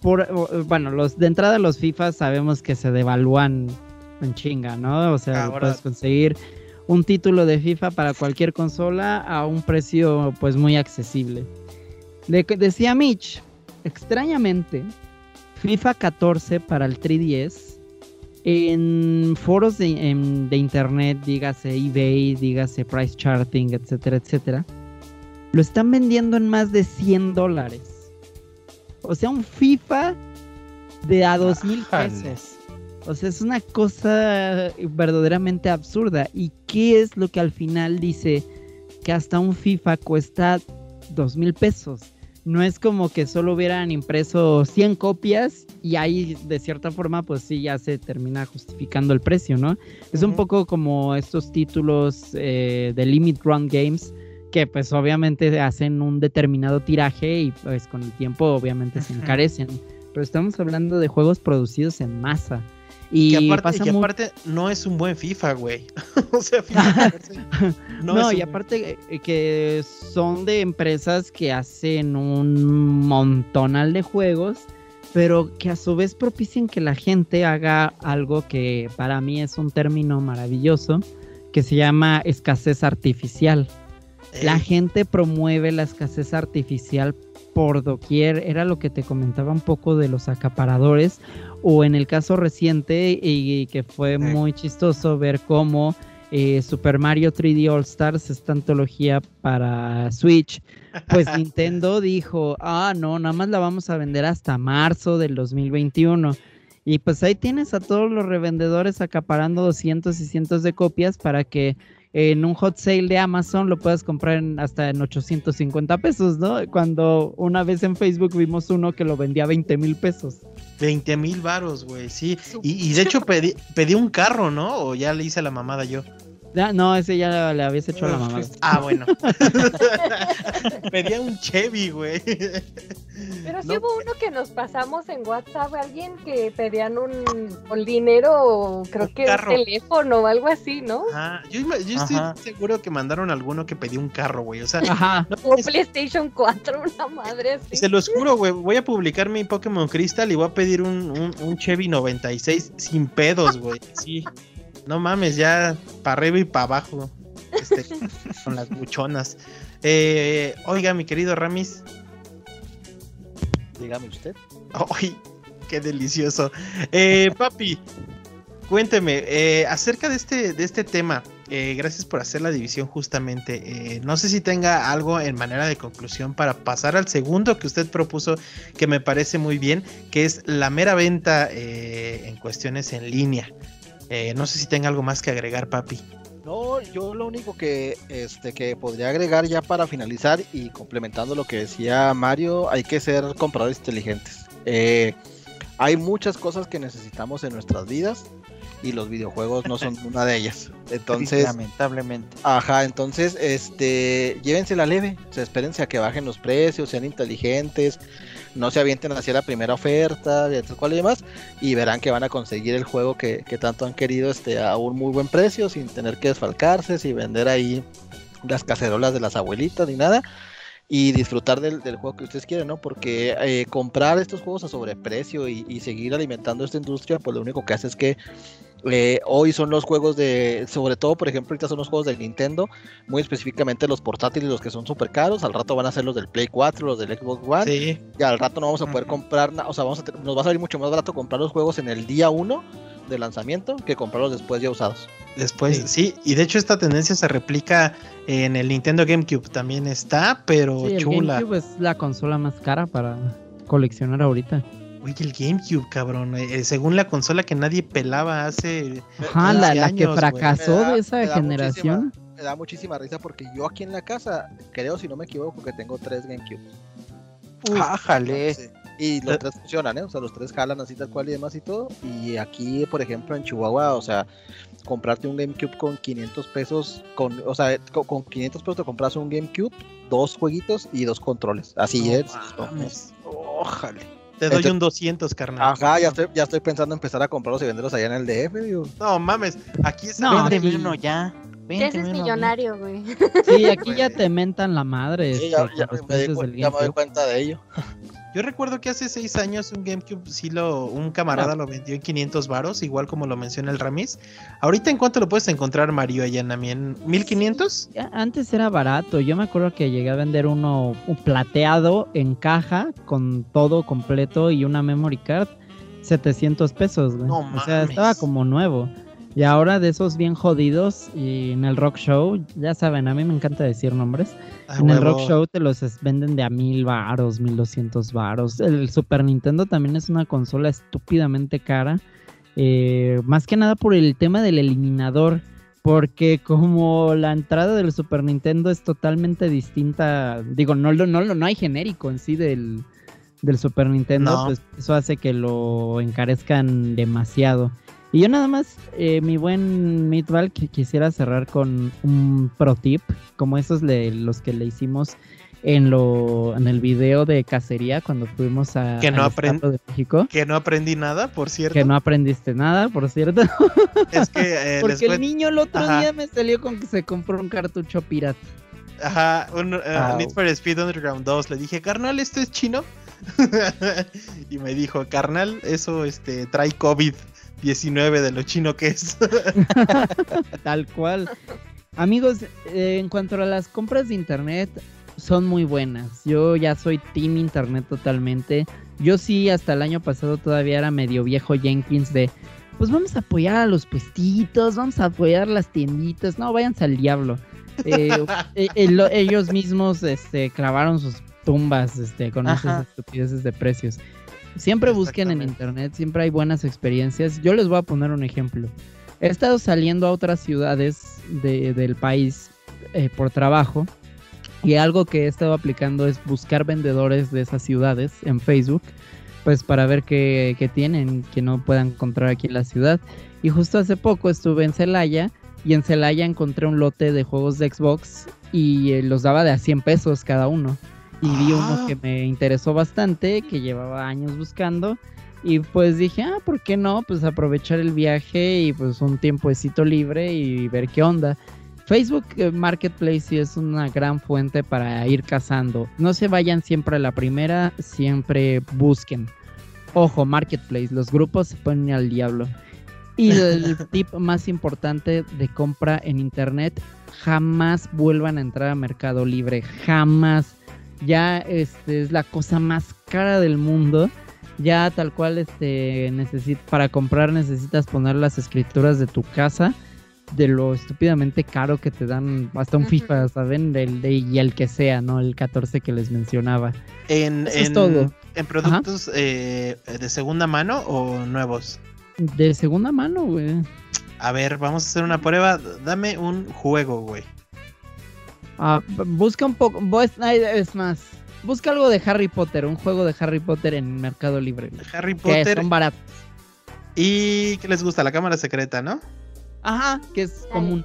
Por, bueno, los de entrada los FIFA sabemos que se devalúan en chinga, ¿no? O sea, puedes conseguir un título de FIFA para cualquier consola a un precio pues muy accesible. decía Mitch, extrañamente, FIFA 14 para el 3DS en foros de, en- de internet, dígase eBay, dígase Price Charting, etcétera, etcétera, lo están vendiendo en más de 100 dólares. O sea, un FIFA de a dos mil Ájale. pesos. O sea, es una cosa verdaderamente absurda. ¿Y qué es lo que al final dice que hasta un FIFA cuesta dos mil pesos? No es como que solo hubieran impreso 100 copias y ahí de cierta forma pues sí ya se termina justificando el precio, ¿no? Es un poco como estos títulos eh, de Limit Run Games que pues obviamente hacen un determinado tiraje y pues con el tiempo obviamente se encarecen. Pero estamos hablando de juegos producidos en masa. Y que aparte, que no es un buen FIFA, güey. (laughs) o sea, FIFA (laughs) 14 No, no, es y un- aparte eh, que son de empresas que hacen un montonal de juegos, pero que a su vez propician que la gente haga algo que para mí es un término maravilloso, que se llama escasez artificial. La Ey, gente promueve la escasez artificial por doquier. Era lo que te comentaba un poco de los acaparadores. O en el caso reciente, y que fue muy chistoso ver cómo eh, Super Mario 3D All Stars, esta antología para Switch, pues (laughs) Nintendo dijo, ah, no, nada más la vamos a vender hasta marzo del 2021. Y pues ahí tienes a todos los revendedores acaparando 200 y cientos de copias para que en un hot sale de Amazon lo puedas comprar en- hasta en 850 pesos, ¿no? Cuando una vez en Facebook vimos uno que lo vendía a 20 mil pesos. 20 mil varos, güey, sí. Y, y de hecho pedí, pedí un carro, ¿no? O ya le hice la mamada yo. Ya, no, ese ya le habías hecho a la mamá. (laughs) Ah, bueno. (laughs) Pedía un Chevy, güey. Pero sí No, hubo uno que nos pasamos en WhatsApp, alguien que pedían un, un dinero, creo Un que carro. un teléfono o algo así, ¿no? Ajá, yo, estoy seguro que mandaron alguno que pedía un carro, güey. O sea, Ajá. no, O es- PlayStation 4, (laughs) una madre así. se los juro, güey. Voy a publicar mi Pokémon Crystal y voy a pedir un, un, un Chevy 96 sin pedos, güey. Sí. No mames, ya para arriba y para abajo. Este, (laughs) con las buchonas. Eh, oiga, mi querido Ramis. Dígame usted. ¡Ay, qué delicioso! Eh, papi, cuénteme, eh, acerca de este, de este tema, eh, gracias por hacer la división justamente. eh, no sé si tenga algo en manera de conclusión para pasar al segundo que usted propuso, que me parece muy bien, que es la mera venta eh, en cuestiones en línea. Eh, no sé si tenga algo más que agregar, papi. No, yo lo único que este que podría agregar ya para finalizar y complementando lo que decía Mario, hay que ser compradores inteligentes. Eh, hay muchas cosas que necesitamos en nuestras vidas y los videojuegos no son (laughs) una de ellas. Entonces, lamentablemente. Ajá, entonces, este, llévensela leve, o sea, espérense a que bajen los precios, sean inteligentes, no se avienten hacia la primera oferta, y cual y demás, y verán que van a conseguir el juego que, tanto han querido este, a un muy buen precio, sin tener que desfalcarse, sin vender ahí las cacerolas de las abuelitas ni nada, y disfrutar del, del juego que ustedes quieren, ¿no? Porque eh, comprar estos juegos a sobreprecio y, y seguir alimentando esta industria, pues lo único que hace es que eh, hoy son los juegos de, sobre todo por ejemplo, ahorita son los juegos de Nintendo, muy específicamente los portátiles, los que son súper caros, al rato van a ser los del Play 4, los del Xbox One, Sí, y al rato no vamos a poder Ujú. comprar, na- o sea, vamos a nos va a salir mucho más barato comprar los juegos en el día 1 de lanzamiento que comprarlos después ya usados. después, Sí. sí. Y de hecho esta tendencia se replica en el Nintendo GameCube. También está, pero Sí, el chula. GameCube es la consola más cara para coleccionar ahorita. Oye, el GameCube, cabrón. eh, según la consola que nadie pelaba hace. Ajá, la, la que años, fracasó da- de esa generación. Me da muchísima risa porque yo aquí en la casa, creo si no me equivoco, que tengo tres GameCube. Ájale. Sí. Y los Eh. tres funcionan, ¿eh? O sea, los tres jalan así tal cual y demás y todo. Y aquí, por ejemplo, en Chihuahua, o sea, comprarte un GameCube con 500 pesos, con, o sea, con, con 500 pesos te compras un GameCube, dos jueguitos y dos controles. Así No es. Ojalá. Te doy Entonces- un 200, carnal. Ajá, ya estoy, ya estoy pensando en empezar a comprarlos y venderlos allá en el DF, digo. No mames, aquí es. No, Véndeme uno ya. Véndeme uno millonario, güey. Sí, aquí ya (laughs) te mentan la madre. Sí, este, ya, me, ya me doy cuenta de ello. (laughs) Yo recuerdo que hace seis años un GameCube sí lo, un camarada lo vendió en 500 varos, igual como lo menciona el Ramis. Ahorita en cuánto lo puedes encontrar, Mario, allá en ¿En 1500? Ya, Antes era barato. Yo me acuerdo que llegué a vender uno un plateado en caja con todo completo y una memory card. 700 pesos, güey. No o sea, estaba como nuevo. Y ahora de esos bien jodidos y en el rock show, ya saben, a mí me encanta decir nombres. En el rock show te los venden de a mil varos, mil doscientos varos. El Super Nintendo también es una consola estúpidamente cara. eh, más que nada por el tema del eliminador. Porque como la entrada del Super Nintendo es totalmente distinta, digo, no, lo- no, lo- no hay genérico en sí del, del Super Nintendo, No. pues eso hace que lo encarezcan demasiado. Y yo nada más, eh, mi buen Meatball, que quisiera cerrar con un pro tip, como esos de los que le hicimos en lo en el video de cacería cuando fuimos a Que no al aprend- Estado de México. Que no aprendí nada, por cierto. Que no aprendiste nada, por cierto. (laughs) Es que eh, Porque el niño el otro Ajá. día me salió con que se compró un cartucho pirata. Ajá, un uh. Need for Speed Underground 2. Le dije, carnal, ¿esto es chino? (laughs) y me dijo, carnal, eso este, trae COVID-19 de lo chino que es. (laughs) Tal cual. Amigos, eh, en cuanto a las compras de internet, son muy buenas. Yo ya soy team internet totalmente. Yo sí, hasta el año pasado todavía era medio viejo Jenkins de, pues vamos a apoyar a los puestitos, vamos a apoyar las tienditas. No, váyanse al diablo. Eh, (laughs) eh, lo- ellos mismos este, clavaron sus tumbas este, con esas Ajá. estupideces de precios. Siempre busquen en internet, siempre hay buenas experiencias. Yo les voy a poner un ejemplo. He estado saliendo a otras ciudades de- del país eh, por trabajo y algo que he estado aplicando es buscar vendedores de esas ciudades en Facebook, pues para ver qué, qué tienen, que no puedan encontrar aquí en la ciudad. Y justo hace poco estuve en Celaya y en Celaya encontré un lote de juegos de Xbox y eh, los daba de a 100 pesos cada uno. Y vi uno que me interesó bastante, que llevaba años buscando. Y pues dije, ah, ¿por qué no? Pues aprovechar el viaje y pues un tiempecito libre y ver qué onda. Facebook eh, Marketplace sí es una gran fuente para ir cazando. No se vayan siempre a la primera, siempre busquen. Ojo, Marketplace, los grupos se ponen al diablo. Y (laughs) el tip más importante de compra en internet, jamás vuelvan a entrar a Mercado Libre, jamás. Ya este es la cosa más cara del mundo. Ya tal cual este necesit para comprar necesitas poner las escrituras de tu casa de lo estúpidamente caro que te dan hasta un. FIFA, ¿saben? Del de, y el que sea, ¿no? El 14 que les mencionaba. En, Eso es en- todo. ¿En productos eh, de segunda mano o nuevos? De segunda mano, güey. A ver, vamos a hacer una prueba. Dame un juego, güey. Ah, busca un poco, pues, es más, busca algo de Harry Potter, un juego de Harry Potter en Mercado Libre. Harry Que Potter. son baratos. ¿Y qué les gusta? La cámara secreta, ¿no? Ajá, que es común.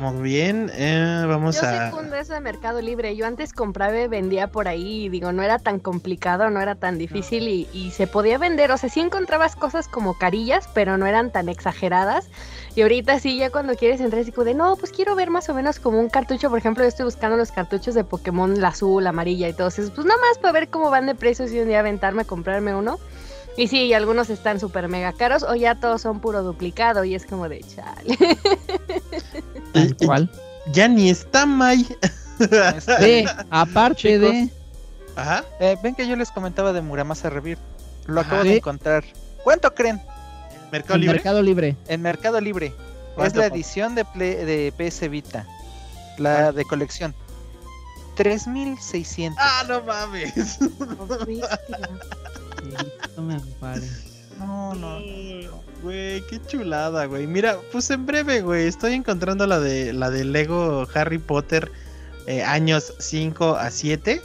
Muy bien. eh, vamos Yo a. secundo eso de Mercado Libre. Yo antes compraba y vendía por ahí y digo, no era tan complicado, no era tan difícil y, y se podía vender. O sea, sí encontrabas cosas como carillas, pero no eran tan exageradas. Y ahorita sí, ya cuando quieres entrar, es como de, no, pues quiero ver más o menos como un cartucho. Por ejemplo, yo estoy buscando los cartuchos de Pokémon, la azul, la amarilla y todo eso. Pues nada más para ver cómo van de precios y un día aventarme a comprarme uno. Y sí, y algunos están súper mega caros o ya todos son puro duplicado y es como de chale. Eh, (laughs) ¿Cuál? Ya ni está May. Este, Sí, aparte Chicos. de... Ajá. eh, ven que yo les comentaba de Muramasa Revir. Lo acabo de encontrar. ¿Cuánto creen? Mercado en Libre. Mercado Libre. En Mercado Libre. Es ¿Cuánto, la edición de, Play- de PS Vita. La de colección. 3600. Ah, no mames. No me ampare. No, no. Güey, qué chulada, güey. Mira, pues en breve, güey, estoy encontrando la de la de Lego Harry Potter eh, años 5 a 7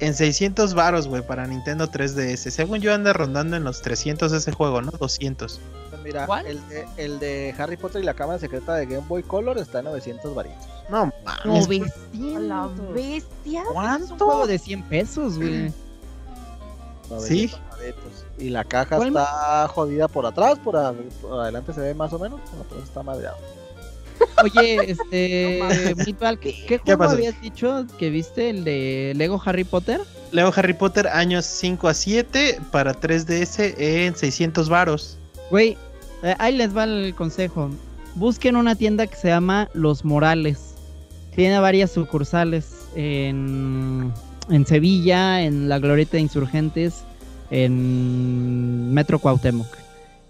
en 600 varos, güey, para Nintendo 3DS. Según yo anda rondando en los 300 ese juego, ¿no? 200. Mira, ¿Cuál? el de, el de Harry Potter y la cámara secreta de Game Boy Color está en 900 varitos. No mames. güey. 900. La bestia. Es un juego de 100 pesos, güey. 900 varitos. Y la caja ¿Cuál? está jodida por atrás, por, a- por adelante se ve más o menos, por atrás está madreado. Oye, (laughs) este... Meatball, ¿qué, qué juego pasó? habías dicho que viste? ¿El de Lego Harry Potter? Leo Harry Potter años 5 a 7 para 3DS en 600 varos. Güey, eh, ahí les va el consejo. Busquen una tienda que se llama Los Morales. Tiene varias sucursales en, en Sevilla, en la Glorieta de Insurgentes, en Metro Cuauhtémoc.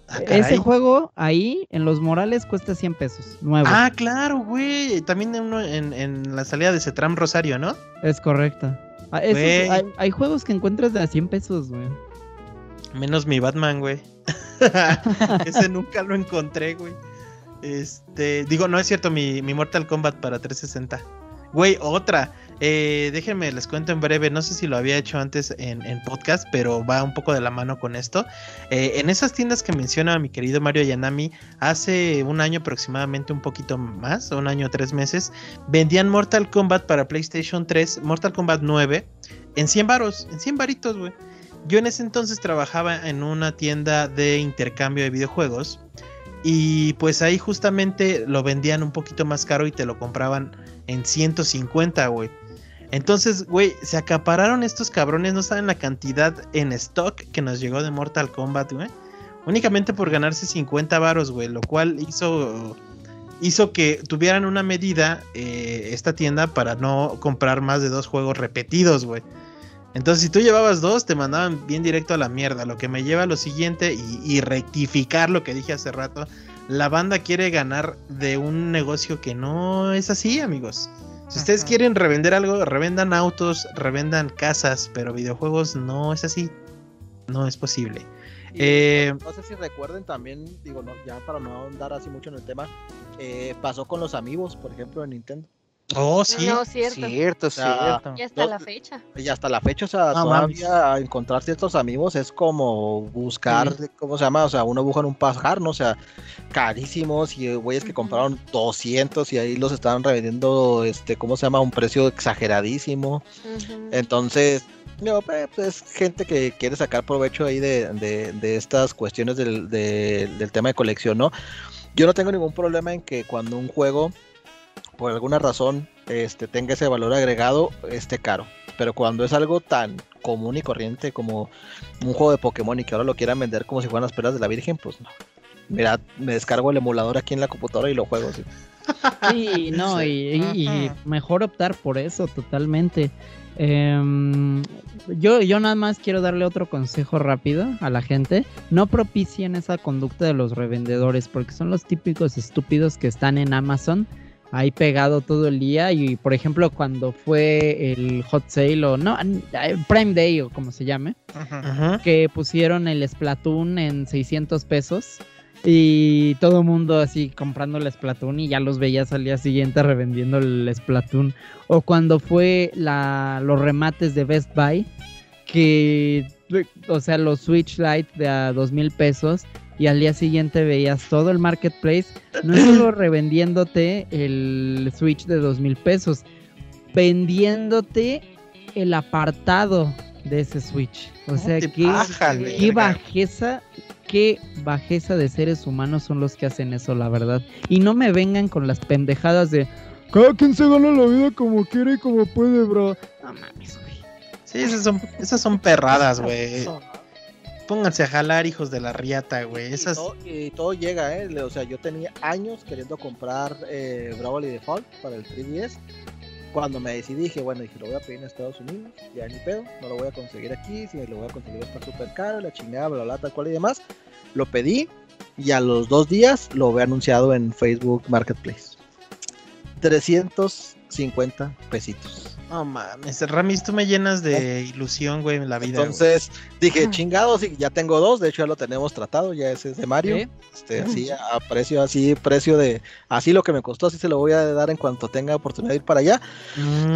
Ah, Ese juego ahí, en Los Morales, cuesta 100 pesos, nuevo. Ah, claro, güey. También uno en, en la salida de Cetram Rosario, ¿no? Es correcto. Ah, esos- hay, hay juegos que encuentras de a 100 pesos, güey. Menos mi Batman, güey. (laughs) Ese nunca lo encontré, güey. Este, digo, no es cierto, mi, mi Mortal Kombat para 360. Güey, otra. Eh, déjenme, les cuento en breve. No sé si lo había hecho antes en, en podcast, pero va un poco de la mano con esto. Eh, en esas tiendas que menciona mi querido Mario Yanami, hace un año aproximadamente, un poquito más, un año o tres meses, vendían Mortal Kombat para PlayStation 3, Mortal Kombat 9, en 100 varos, en 100 varitos, güey. Yo en ese entonces trabajaba en una tienda de intercambio de videojuegos y pues ahí justamente lo vendían un poquito más caro y te lo compraban en 150, güey. Entonces, güey, se acapararon estos cabrones, no saben la cantidad en stock que nos llegó de Mortal Kombat, güey. Únicamente por ganarse 50 varos, güey, lo cual hizo hizo que tuvieran una medida eh, esta tienda para no comprar más de dos juegos repetidos, güey. Entonces, si tú llevabas dos, te mandaban bien directo a la mierda. Lo que me lleva a lo siguiente y, y rectificar lo que dije hace rato. La banda quiere ganar de un negocio que no es así, amigos. Si ustedes Ajá. quieren revender algo, revendan autos, revendan casas, pero videojuegos no es así. No es posible. Y Eh, no sé si recuerden también, digo, no, ya para no ahondar así mucho en el tema, eh, pasó con los amigos, por ejemplo, en Nintendo. Oh, sí. No, cierto. Cierto, sea, cierto. Y hasta No, la fecha. Y hasta la fecha, o sea, No todavía encontrar ciertos amigos es como buscar, ¿cómo se llama? O sea, uno busca en un pajar, ¿no? O sea, carísimos y güeyes que compraron 200 y ahí los estaban revendiendo, este, ¿cómo se llama? Un precio exageradísimo. Entonces, no, pues, es gente que quiere sacar provecho ahí de, de- de estas cuestiones del, de- del tema de colección, ¿no? Yo no tengo ningún problema en que cuando un juego, por alguna razón, este, tenga ese valor agregado, esté caro. Pero cuando es algo tan común y corriente como un juego de Pokémon y que ahora lo quieran vender como si fueran las peras de la Virgen, pues no. Mira, me descargo el emulador aquí en la computadora y lo juego. ¿sí? Sí, no, (laughs) y, y- y Ajá. mejor optar por eso totalmente. Em, yo, yo nada más quiero darle otro consejo rápido a la gente. No propicien esa conducta de los revendedores porque son los típicos estúpidos que están en Amazon ahí pegado todo el día y por ejemplo cuando fue el hot sale o no, Prime Day o como se llame. Ajá. que pusieron el Splatoon en 600 pesos y todo el mundo así comprando el Splatoon y ya los veías al día siguiente revendiendo el Splatoon. O cuando fue la, los remates de Best Buy, que, o sea, los Switch Lite de a dos mil pesos y al día siguiente veías todo el marketplace, no solo (clears throat) revendiéndote el Switch de dos mil pesos, vendiéndote el apartado de ese Switch. O sea, qué bajeza, qué bajeza de seres humanos son los que hacen eso, la verdad. Y no me vengan con las pendejadas de cada quien se gana la vida como quiere y como puede, bro. No mames, güey. Sí, esas son, esas son perradas, güey. Pónganse a jalar, hijos de la riata, güey. Y Esas. todo, y todo llega, ¿eh? O sea, yo tenía años queriendo comprar eh, Bravely Default para el 3DS. Cuando me decidí, dije, bueno, dije, lo voy a pedir en Estados Unidos, ya ni pedo, no lo voy a conseguir aquí, si lo voy a conseguir está súper caro, la chingada, bla, bla, tal cual y demás. Lo pedí y a los dos días lo ve anunciado en Facebook Marketplace. 350 pesitos. No mames, Ramis, tú me llenas de ilusión, güey, en la vida. güey. Entonces dije, chingados, sí, ya tengo dos, de hecho ya lo tenemos tratado, ya ese es de Mario. ¿Eh? Este, así a precio, así, precio de, así lo que me costó, así se lo voy a dar en cuanto tenga oportunidad de ir para allá.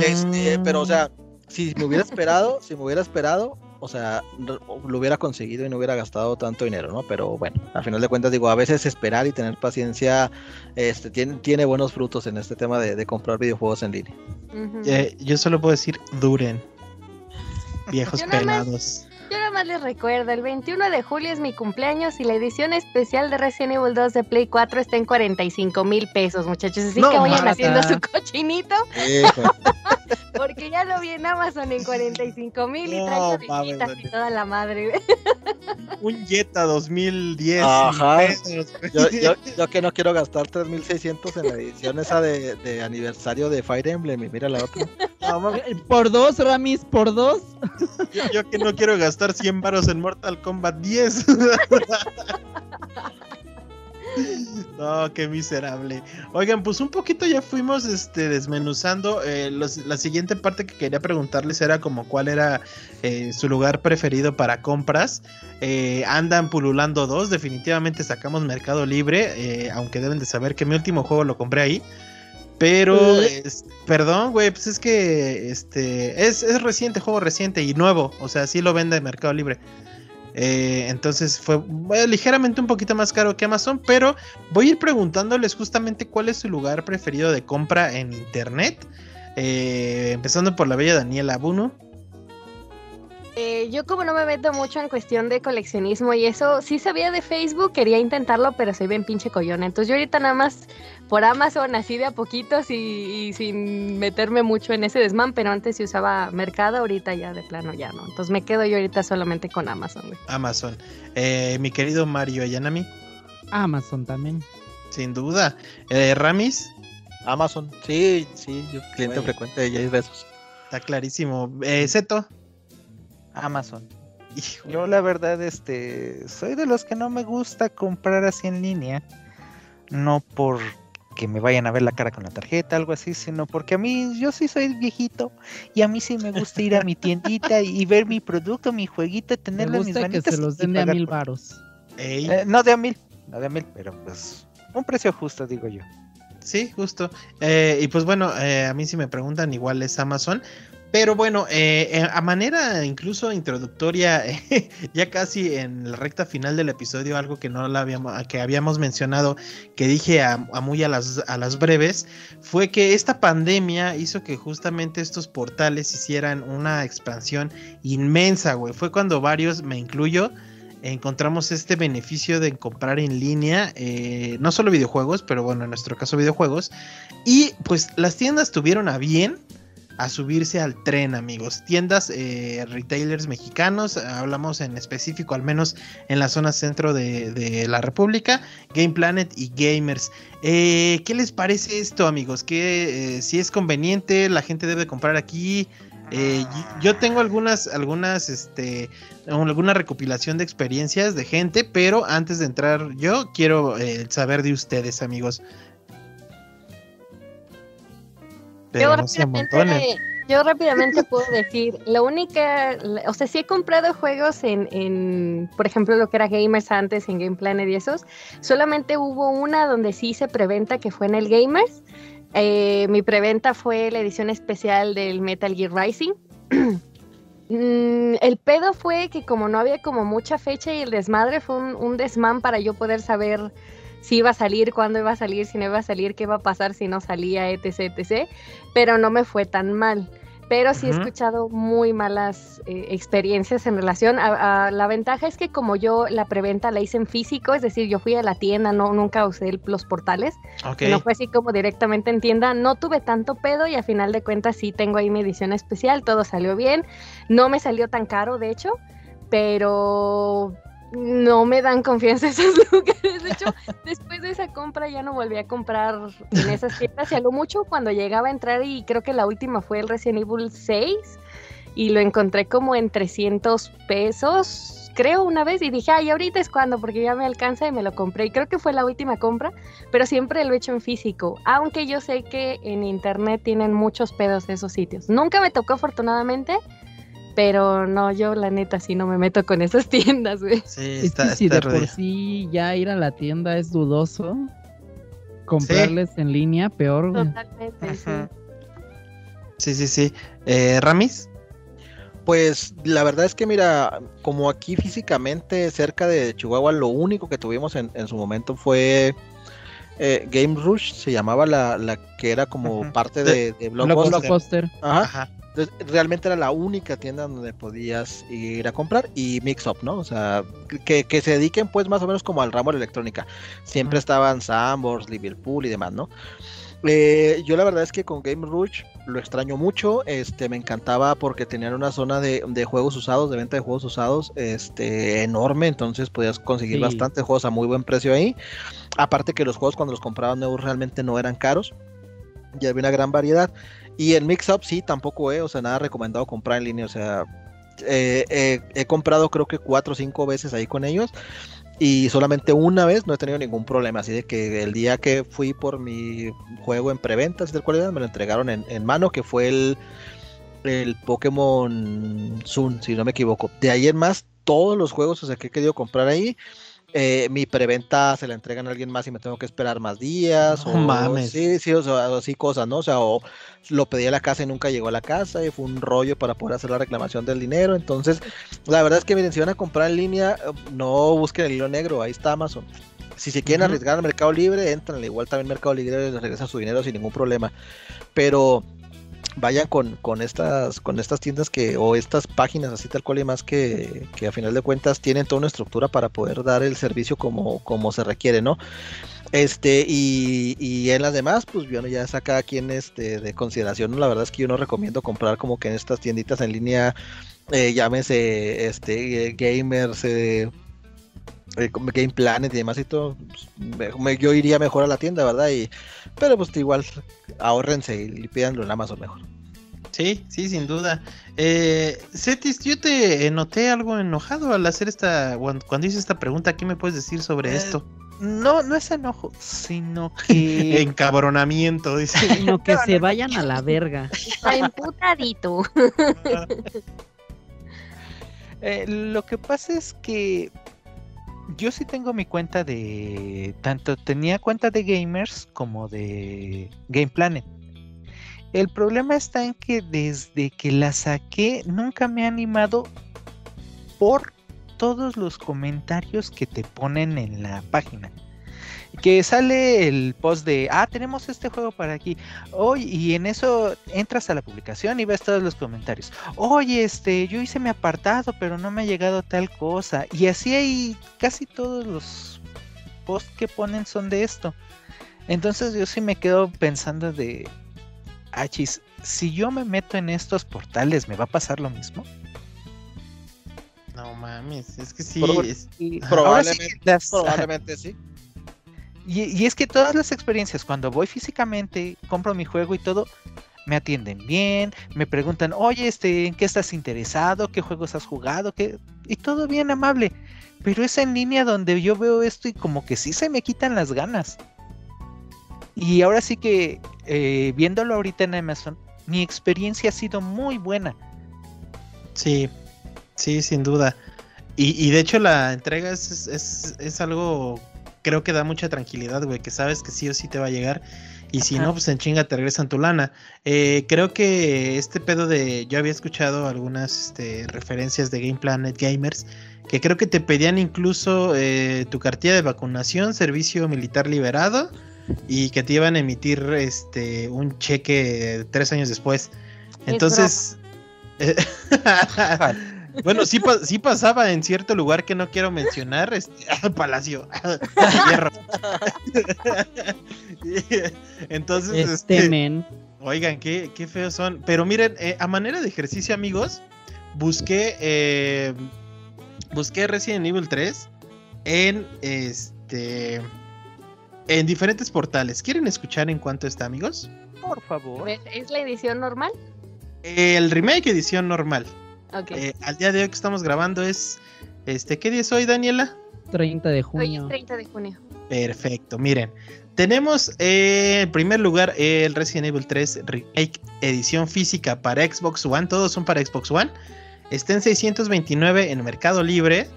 Este, pero o sea, si me hubiera esperado, si me hubiera esperado, o sea, lo hubiera conseguido y no hubiera gastado tanto dinero, ¿no? Pero bueno, al final de cuentas digo, a veces esperar y tener paciencia, este, tiene, tiene buenos frutos en este tema de, de comprar videojuegos en línea. Eh, yo solo puedo decir, duren. Viejos Yo pelados. Yo nada más les recuerdo, el 21 de julio es mi cumpleaños y la edición especial de Resident Evil 2 de Play 4 está en 45 mil pesos, muchachos. Así No, que vayan Marta. haciendo su cochinito. Porque ya lo vi en Amazon en 45 mil y No, trae tablitas y toda la madre. Un Jetta 2010. Ajá. Yo, yo, yo que no quiero gastar 3600 en la edición esa de, de aniversario de Fire Emblem y mira la otra. No, Por dos, Ramis, por dos. yo, yo que no quiero gastar 100 varos en Mortal Kombat 10. (laughs) (laughs) No, qué miserable. Oigan, pues un poquito ya fuimos este, desmenuzando. eh, los- la siguiente parte que quería preguntarles era como cuál era eh, su lugar preferido para compras. Eh, andan pululando dos, definitivamente sacamos Mercado Libre, aunque deben de saber que mi último juego lo compré ahí. Pero, es- perdón, güey, pues es que este es, es reciente, juego reciente y nuevo. O sea, sí lo vende Mercado Libre. Eh, entonces fue eh, ligeramente un poquito más caro que Amazon, pero voy a ir preguntándoles justamente cuál es su lugar preferido de compra en internet. Eh, empezando por la bella Daniela Buno. Eh, yo como no me meto mucho en cuestión de coleccionismo y eso, sí sabía de Facebook, quería intentarlo, pero soy bien pinche collona. Entonces yo ahorita nada más por Amazon, así de a poquitos y, y sin meterme mucho en ese desmán, pero antes sí usaba Mercado, ahorita ya de plano ya no. Entonces me quedo yo ahorita solamente con Amazon, güey. Amazon. Eh, mi querido Mario Ayanami, Amazon también. sin duda. Eh, Ramis, Amazon, sí, sí, yo cliente frecuente de Besos. está clarísimo. Eh, Zeto. Amazon. Yo la verdad, este, soy de los que no me gusta comprar así en línea, no por que me vayan a ver la cara con la tarjeta, algo así, sino porque a mí, yo sí soy viejito y a mí sí me gusta ir a mi tiendita y, y ver mi producto, mi jueguito, y Me tenerlo en mis gusta que manitas se los y den de a mil varos. Eh, no de a mil, no de a mil, pero pues un precio justo, digo yo. Sí, justo. Eh, y pues bueno, eh, a mí si me preguntan, igual es Amazon. Pero bueno, eh, eh, a manera incluso introductoria, (laughs) ya casi en la recta final del episodio, algo que no la habíamos, que habíamos mencionado, que dije a, a muy a las, a las breves, fue que esta pandemia hizo que justamente estos portales hicieran una expansión inmensa, güey. Fue cuando varios, me incluyo, encontramos este beneficio de comprar en línea, eh, no solo videojuegos, pero bueno, en nuestro caso videojuegos. Y pues las tiendas tuvieron a bien a subirse al tren, amigos. Tiendas, eh, retailers mexicanos, hablamos en específico, al menos en la zona centro de, de la República, Game Planet y Gamers. Eh, ¿Qué les parece esto, amigos? Que si es conveniente, la gente debe comprar aquí. Eh, yo tengo algunas, algunas, este, alguna recopilación de experiencias de gente, pero antes de entrar yo quiero eh, saber de ustedes, amigos. Yo se rápidamente, yo rápidamente puedo decir, la única, o sea, sí he comprado juegos en, en, por ejemplo, lo que era Gamers antes, en Game Planet y esos, solamente hubo una donde sí hice preventa que fue en el Gamers. Eh, mi preventa fue la edición especial del Metal Gear Rising. (clears throat) Mm, el pedo fue que como no había como mucha fecha y el desmadre fue un, un desmán para yo poder saber si iba a salir, cuándo iba a salir, si no iba a salir, qué iba a pasar si no salía, etc, etc. Pero no me fue tan mal. Pero sí he escuchado muy malas eh, experiencias en relación a, a- La ventaja es que como yo la preventa la hice en físico, es decir, yo fui a la tienda, no nunca usé el- los portales, Ok. no fue así como directamente en tienda, no tuve tanto pedo y a final de cuentas sí tengo ahí mi edición especial, todo salió bien, no me salió tan caro de hecho, pero no me dan confianza (laughs) esos lugares. De hecho, después de esa compra ya no volví a comprar en esas tiendas y a lo mucho cuando llegaba a entrar y creo que la última fue el Resident Evil 6 y lo encontré como en 300 pesos, creo una vez y dije, ay, ahorita es cuando porque ya me alcanza y me lo compré y creo que fue la última compra, pero siempre lo he hecho en físico, aunque yo sé que en internet tienen muchos pedos esos sitios. Nunca me tocó afortunadamente. Pero no, yo la neta sí no me meto con esas (laughs) tiendas, güey. Sí, Es está, que si está de por rudo. sí ya ir a la tienda es dudoso, comprarles en línea peor, güey. Totalmente. sí. Sí, sí, sí. Eh, Ramis. Pues la verdad es que mira, como aquí físicamente cerca de Chihuahua, lo único que tuvimos en, en su momento fue eh, Game Rush, se llamaba la, la que era como parte De- de, de Blockbuster. Blockbuster. Ajá. Ajá. Entonces, realmente era la única tienda donde podías ir a comprar y Mix Up, ¿no? O sea, que, que se dediquen pues más o menos como al ramo de la electrónica. Siempre estaban Sambors, Liverpool y demás, ¿no? Eh, yo la verdad es que con Game Rouge lo extraño mucho. Este, me encantaba porque tenían una zona de, de juegos usados, de venta de juegos usados, este, enorme. Entonces podías conseguir Sí. bastantes juegos a muy buen precio ahí. Aparte que los juegos cuando los compraban nuevos realmente no eran caros. Y había una gran variedad. Y en Mix Up sí, tampoco, eh, o sea, nada recomendado comprar en línea. O sea, eh, eh, he comprado creo que cuatro o cinco veces ahí con ellos. Y solamente una vez no he tenido ningún problema. Así de que el día que fui por mi juego en preventa, así de cualidad, me lo entregaron en, en mano, que fue el, el Pokémon Sun, si no me equivoco. De ahí en más, todos los juegos o sea, que he querido comprar ahí, eh, mi preventa se la entregan a alguien más y me tengo que esperar más días. No o, mames. Sí, sí, o sea, así cosas, ¿no? O sea, o lo pedí a la casa y nunca llegó a la casa y fue un rollo para poder hacer la reclamación del dinero. Entonces, la verdad es que miren, si van a comprar en línea, eh, no busquen el hilo negro, ahí está Amazon. Si se quieren arriesgar al Mercado Libre, entran, igual también Mercado Libre les regresa su dinero sin ningún problema. Pero vayan con, con estas con estas tiendas que o estas páginas así tal cual y más que, que a final de cuentas tienen toda una estructura para poder dar el servicio como, como se requiere, ¿no? Este, y, y en las demás, pues bueno, ya es a quien este, de consideración. La verdad es que yo no recomiendo comprar como que en estas tienditas en línea, eh, llámese este, eh, gamers, eh, Game Planet y demás y todo. pues, me- me- yo iría mejor a la tienda, ¿verdad? Y, pero pues igual, ahórrense y pídanlo en Amazon mejor. Sí, sí, sin duda. Eh, Cetis, yo te noté algo enojado al hacer esta, cuando, cuando hice esta pregunta, ¿qué me puedes decir sobre Eh, esto? No, no es enojo, sino que (laughs) Encabronamiento, dice. Sino que se vayan a la verga. Está emputadito. (laughs) Eh, lo que pasa es que yo sí tengo mi cuenta de. Tanto tenía cuenta de gamers como de Game Planet. El problema está en que desde que la saqué nunca me ha animado por todos los comentarios que te ponen en la página. Que sale el post de, ah, tenemos este juego para aquí. Hoy, y en eso entras a la publicación y ves todos los comentarios. Oye, este, yo hice mi apartado, pero no me ha llegado tal cosa. Y así hay casi todos los posts que ponen son de esto. Entonces yo sí me quedo pensando de, achis, si yo me meto en estos portales, ¿me va a pasar lo mismo? No mames, es que sí. Es- las- probablemente sí. Y, es que todas las experiencias, cuando voy físicamente, compro mi juego y todo, me atienden bien, me preguntan, oye, este, ¿en qué estás interesado? ¿Qué juegos has jugado? ¿Qué? Y todo bien amable. Pero es en línea donde yo veo esto y como que sí se me quitan las ganas. Y ahora sí que, eh, viéndolo ahorita en Amazon, mi experiencia ha sido muy buena. Sí, sí, sin duda. Y, y de hecho la entrega es, es, es algo, creo que da mucha tranquilidad, güey, que sabes que sí o sí te va a llegar. Y si Ajá. no, pues en chinga te regresan tu lana. Eh, creo que este pedo de, yo había escuchado algunas este, referencias de Game Planet Gamers, que creo que te pedían incluso eh, tu cartilla de vacunación, servicio militar liberado, y que te iban a emitir este un cheque tres años después. Entonces... (laughs) Bueno, sí, pa- sí pasaba en cierto lugar que no quiero mencionar, este, (laughs) Palacio. (laughs) Hierro. (laughs) Entonces, Este este, men. oigan, qué, qué feos son. Pero miren, eh, a manera de ejercicio, amigos, busqué, eh, busqué Resident Evil 3 en este, en diferentes portales. ¿Quieren escuchar en cuánto está, amigos? Por favor. ¿Es la edición normal? El remake edición normal. Eh, al día de hoy que estamos grabando es, este, ¿qué día es hoy, Daniela? 30 de Hoy junio. es 30 de junio. Perfecto, miren. Tenemos eh, en primer lugar el Resident Evil 3 Remake edición física para Xbox One. Todos son para Xbox One. Está en 629 en Mercado Libre.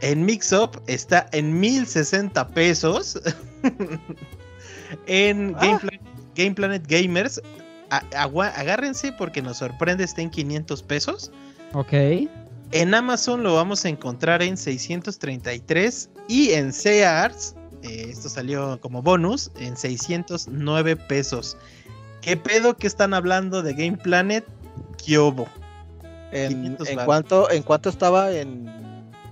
En Mixup está en 1060 pesos. (laughs) en Ah. Game, Planet, Game Planet Gamers, a- agua- agárrense porque nos sorprende, está en 500 pesos. Ok. En Amazon lo vamos a encontrar en 633 y en Sears, eh, esto salió como bonus, en 609 pesos. ¿Qué pedo que están hablando de Game Planet? ¿Qué hubo? ¿En, 500 en cuánto, ¿En cuánto estaba en,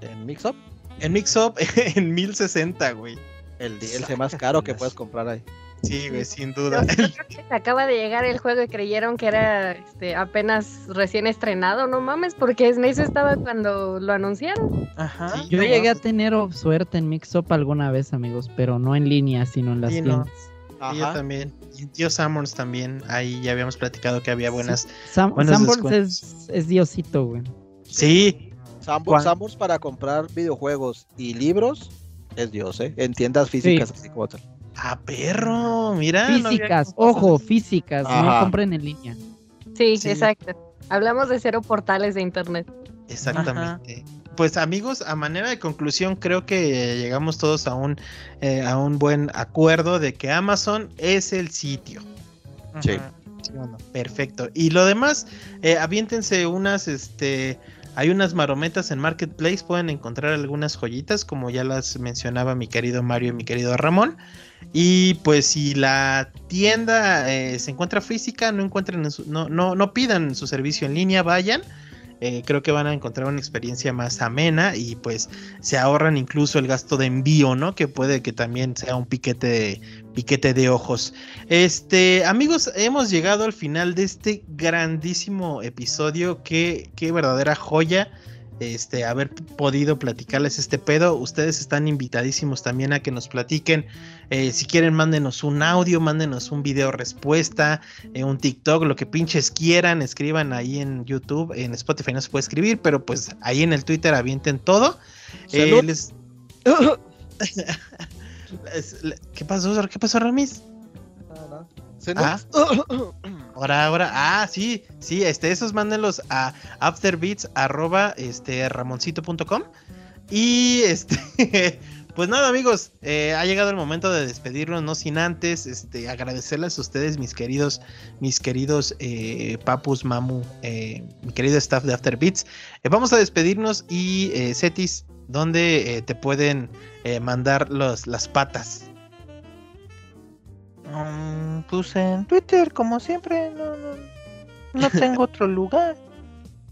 en Mixup? En Mixup (laughs) en 1060, güey. El DLC más caro que (laughs) puedes comprar ahí. Sí, güey, sin duda. Yo creo (laughs) que se acaba de llegar el juego y creyeron que era este, apenas recién estrenado, no mames, porque eso estaba cuando lo anunciaron. Ajá. Sí, Yo no llegué a tener suerte en Mix-Up alguna vez, amigos, pero no en línea, sino en las Sí, no. tiendas. Sí, yo también. Y Tío Summers también. Ahí ya habíamos platicado que había buenas. Sam- descuentos. es, es diosito, güey. Sí, Sambors, para comprar videojuegos y libros es Dios, ¿eh? En tiendas físicas, así como tal. A perro. Mira. no había Físicas, ojo, físicas, no compren en línea. Sí, Sí. exacto. Hablamos de cero portales de internet. Exactamente. Pues amigos, a manera de conclusión, creo que llegamos todos a un, eh, a un buen acuerdo de que Amazon es el sitio. Sí. Perfecto. Y lo demás, eh, aviéntense unas, este, hay unas marometas en Marketplace, pueden encontrar algunas joyitas, como ya las mencionaba mi querido Mario y mi querido Ramón. Y pues si la tienda eh, se encuentra física, no encuentren, en su- no, no, no pidan su servicio en línea, vayan. Eh, creo que van a encontrar una experiencia más amena y pues se ahorran incluso el gasto de envío, ¿no? Que puede que también sea un piquete piquete de ojos. Este, amigos, hemos llegado al final de este grandísimo episodio. Qué, qué verdadera joya. Este, haber podido platicarles este pedo. Ustedes están invitadísimos también a que nos platiquen. Eh, si quieren, mándenos un audio, mándenos un video respuesta, eh, un TikTok, lo que pinches quieran. Escriban ahí en YouTube, en Spotify no se puede escribir, pero pues ahí en el Twitter avienten todo. Eh, les- (laughs) ¿Qué pasó? ¿Qué pasó, Ramis? Se Ah. (clears throat) Ahora, ahora, ah, sí, sí, este, esos mándenlos a afterbeats arroba, este, ramoncito.com y este, (laughs) pues nada amigos, eh, ha llegado el momento de despedirnos, no sin antes, este, agradecerles a ustedes, mis queridos, mis queridos eh, papus, mamu, eh, mi querido staff de Afterbeats, vamos a despedirnos y Cetis, ¿dónde te pueden eh, mandar los, las patas? Mm, pues en Twitter, como siempre, no, no, no tengo (laughs) otro lugar.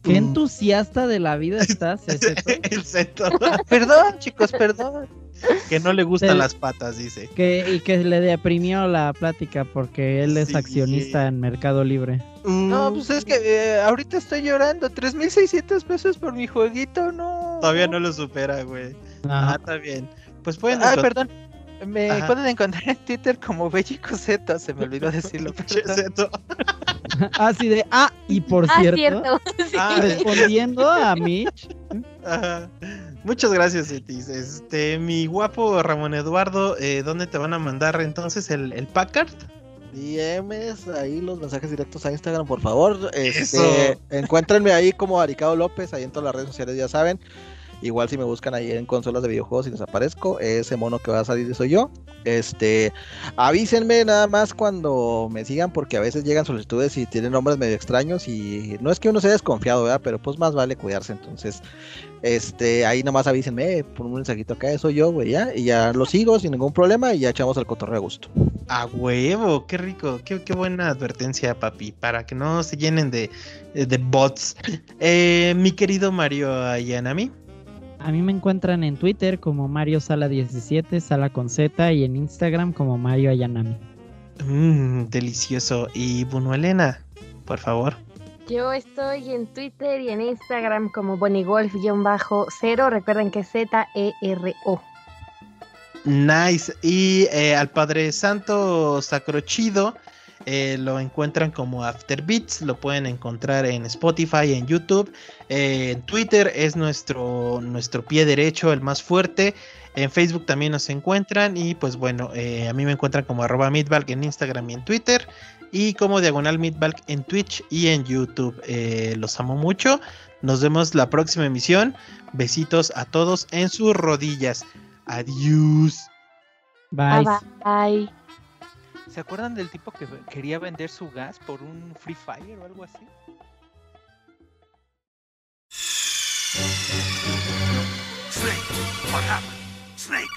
Qué Mm. entusiasta de la vida (laughs) estás, (laughs) el Ceto. Perdón, chicos, perdón. Que no le gustan las patas, dice. que, y que le deprimió la plática porque él es Sí. accionista en Mercado Libre. No, pues es que eh, ahorita estoy llorando. 3.600 pesos por mi jueguito, no. Todavía no lo supera, güey. Ah, Ah, está bien. Pues pueden Ah, encontrar- perdón. Me Ajá. pueden encontrar en Twitter como Bellico Z, se me olvidó (laughs) decirlo. Así (laughs) de, ah, y por ah, cierto, cierto. (laughs) Sí. Ah, respondiendo a Mitch, ajá. Muchas gracias, Cetis. Este, mi guapo Ramón Eduardo, eh, ¿dónde te van a mandar entonces el, el Packard? DMs, ahí los mensajes directos a Instagram, por favor. Eso. Este, encuéntrenme ahí como Aricado López, ahí en todas las redes sociales, ya saben. Igual si me buscan ahí en consolas de videojuegos y les aparezco, ese mono que va a salir soy yo. Este, avísenme nada más cuando me sigan porque a veces llegan solicitudes y tienen nombres medio extraños y no es que uno sea desconfiado, ¿verdad? Pero pues más vale cuidarse, entonces, este, ahí nomás avísenme, eh, pon un mensajito acá, soy yo, güey, ya, y ya lo sigo sin ningún problema y ya echamos el cotorreo a gusto. A huevo, qué rico, qué, qué buena advertencia, papi, para que no se llenen de, de bots. Eh, mi querido Mario Ayanami. A mí me encuentran en Twitter como Mario Sala 17, Sala con Z, y en Instagram como Mario Ayanami. Mmm, delicioso. Y Bruno Elena, por favor. Yo estoy en Twitter y en Instagram como bonigolf-0. Recuerden que es Z-E-R-O. Nice. Y eh, al Padre Santo Sacrochido eh, lo encuentran como Afterbeats. Lo pueden encontrar en Spotify, en YouTube. Eh, en Twitter es nuestro, nuestro pie derecho, el más fuerte. En Facebook también nos encuentran. Y pues bueno, eh, a mí me encuentran como arroba Meatbalg en Instagram y en Twitter. Y como Diagonal Meatbalg en Twitch y en YouTube. Eh, los amo mucho. Nos vemos la próxima emisión. Besitos a todos en sus rodillas. Adiós. Bye. Bye bye. ¿Se acuerdan del tipo que quería vender su gas por un Free Fire o algo así? Snake, what happened? Snake,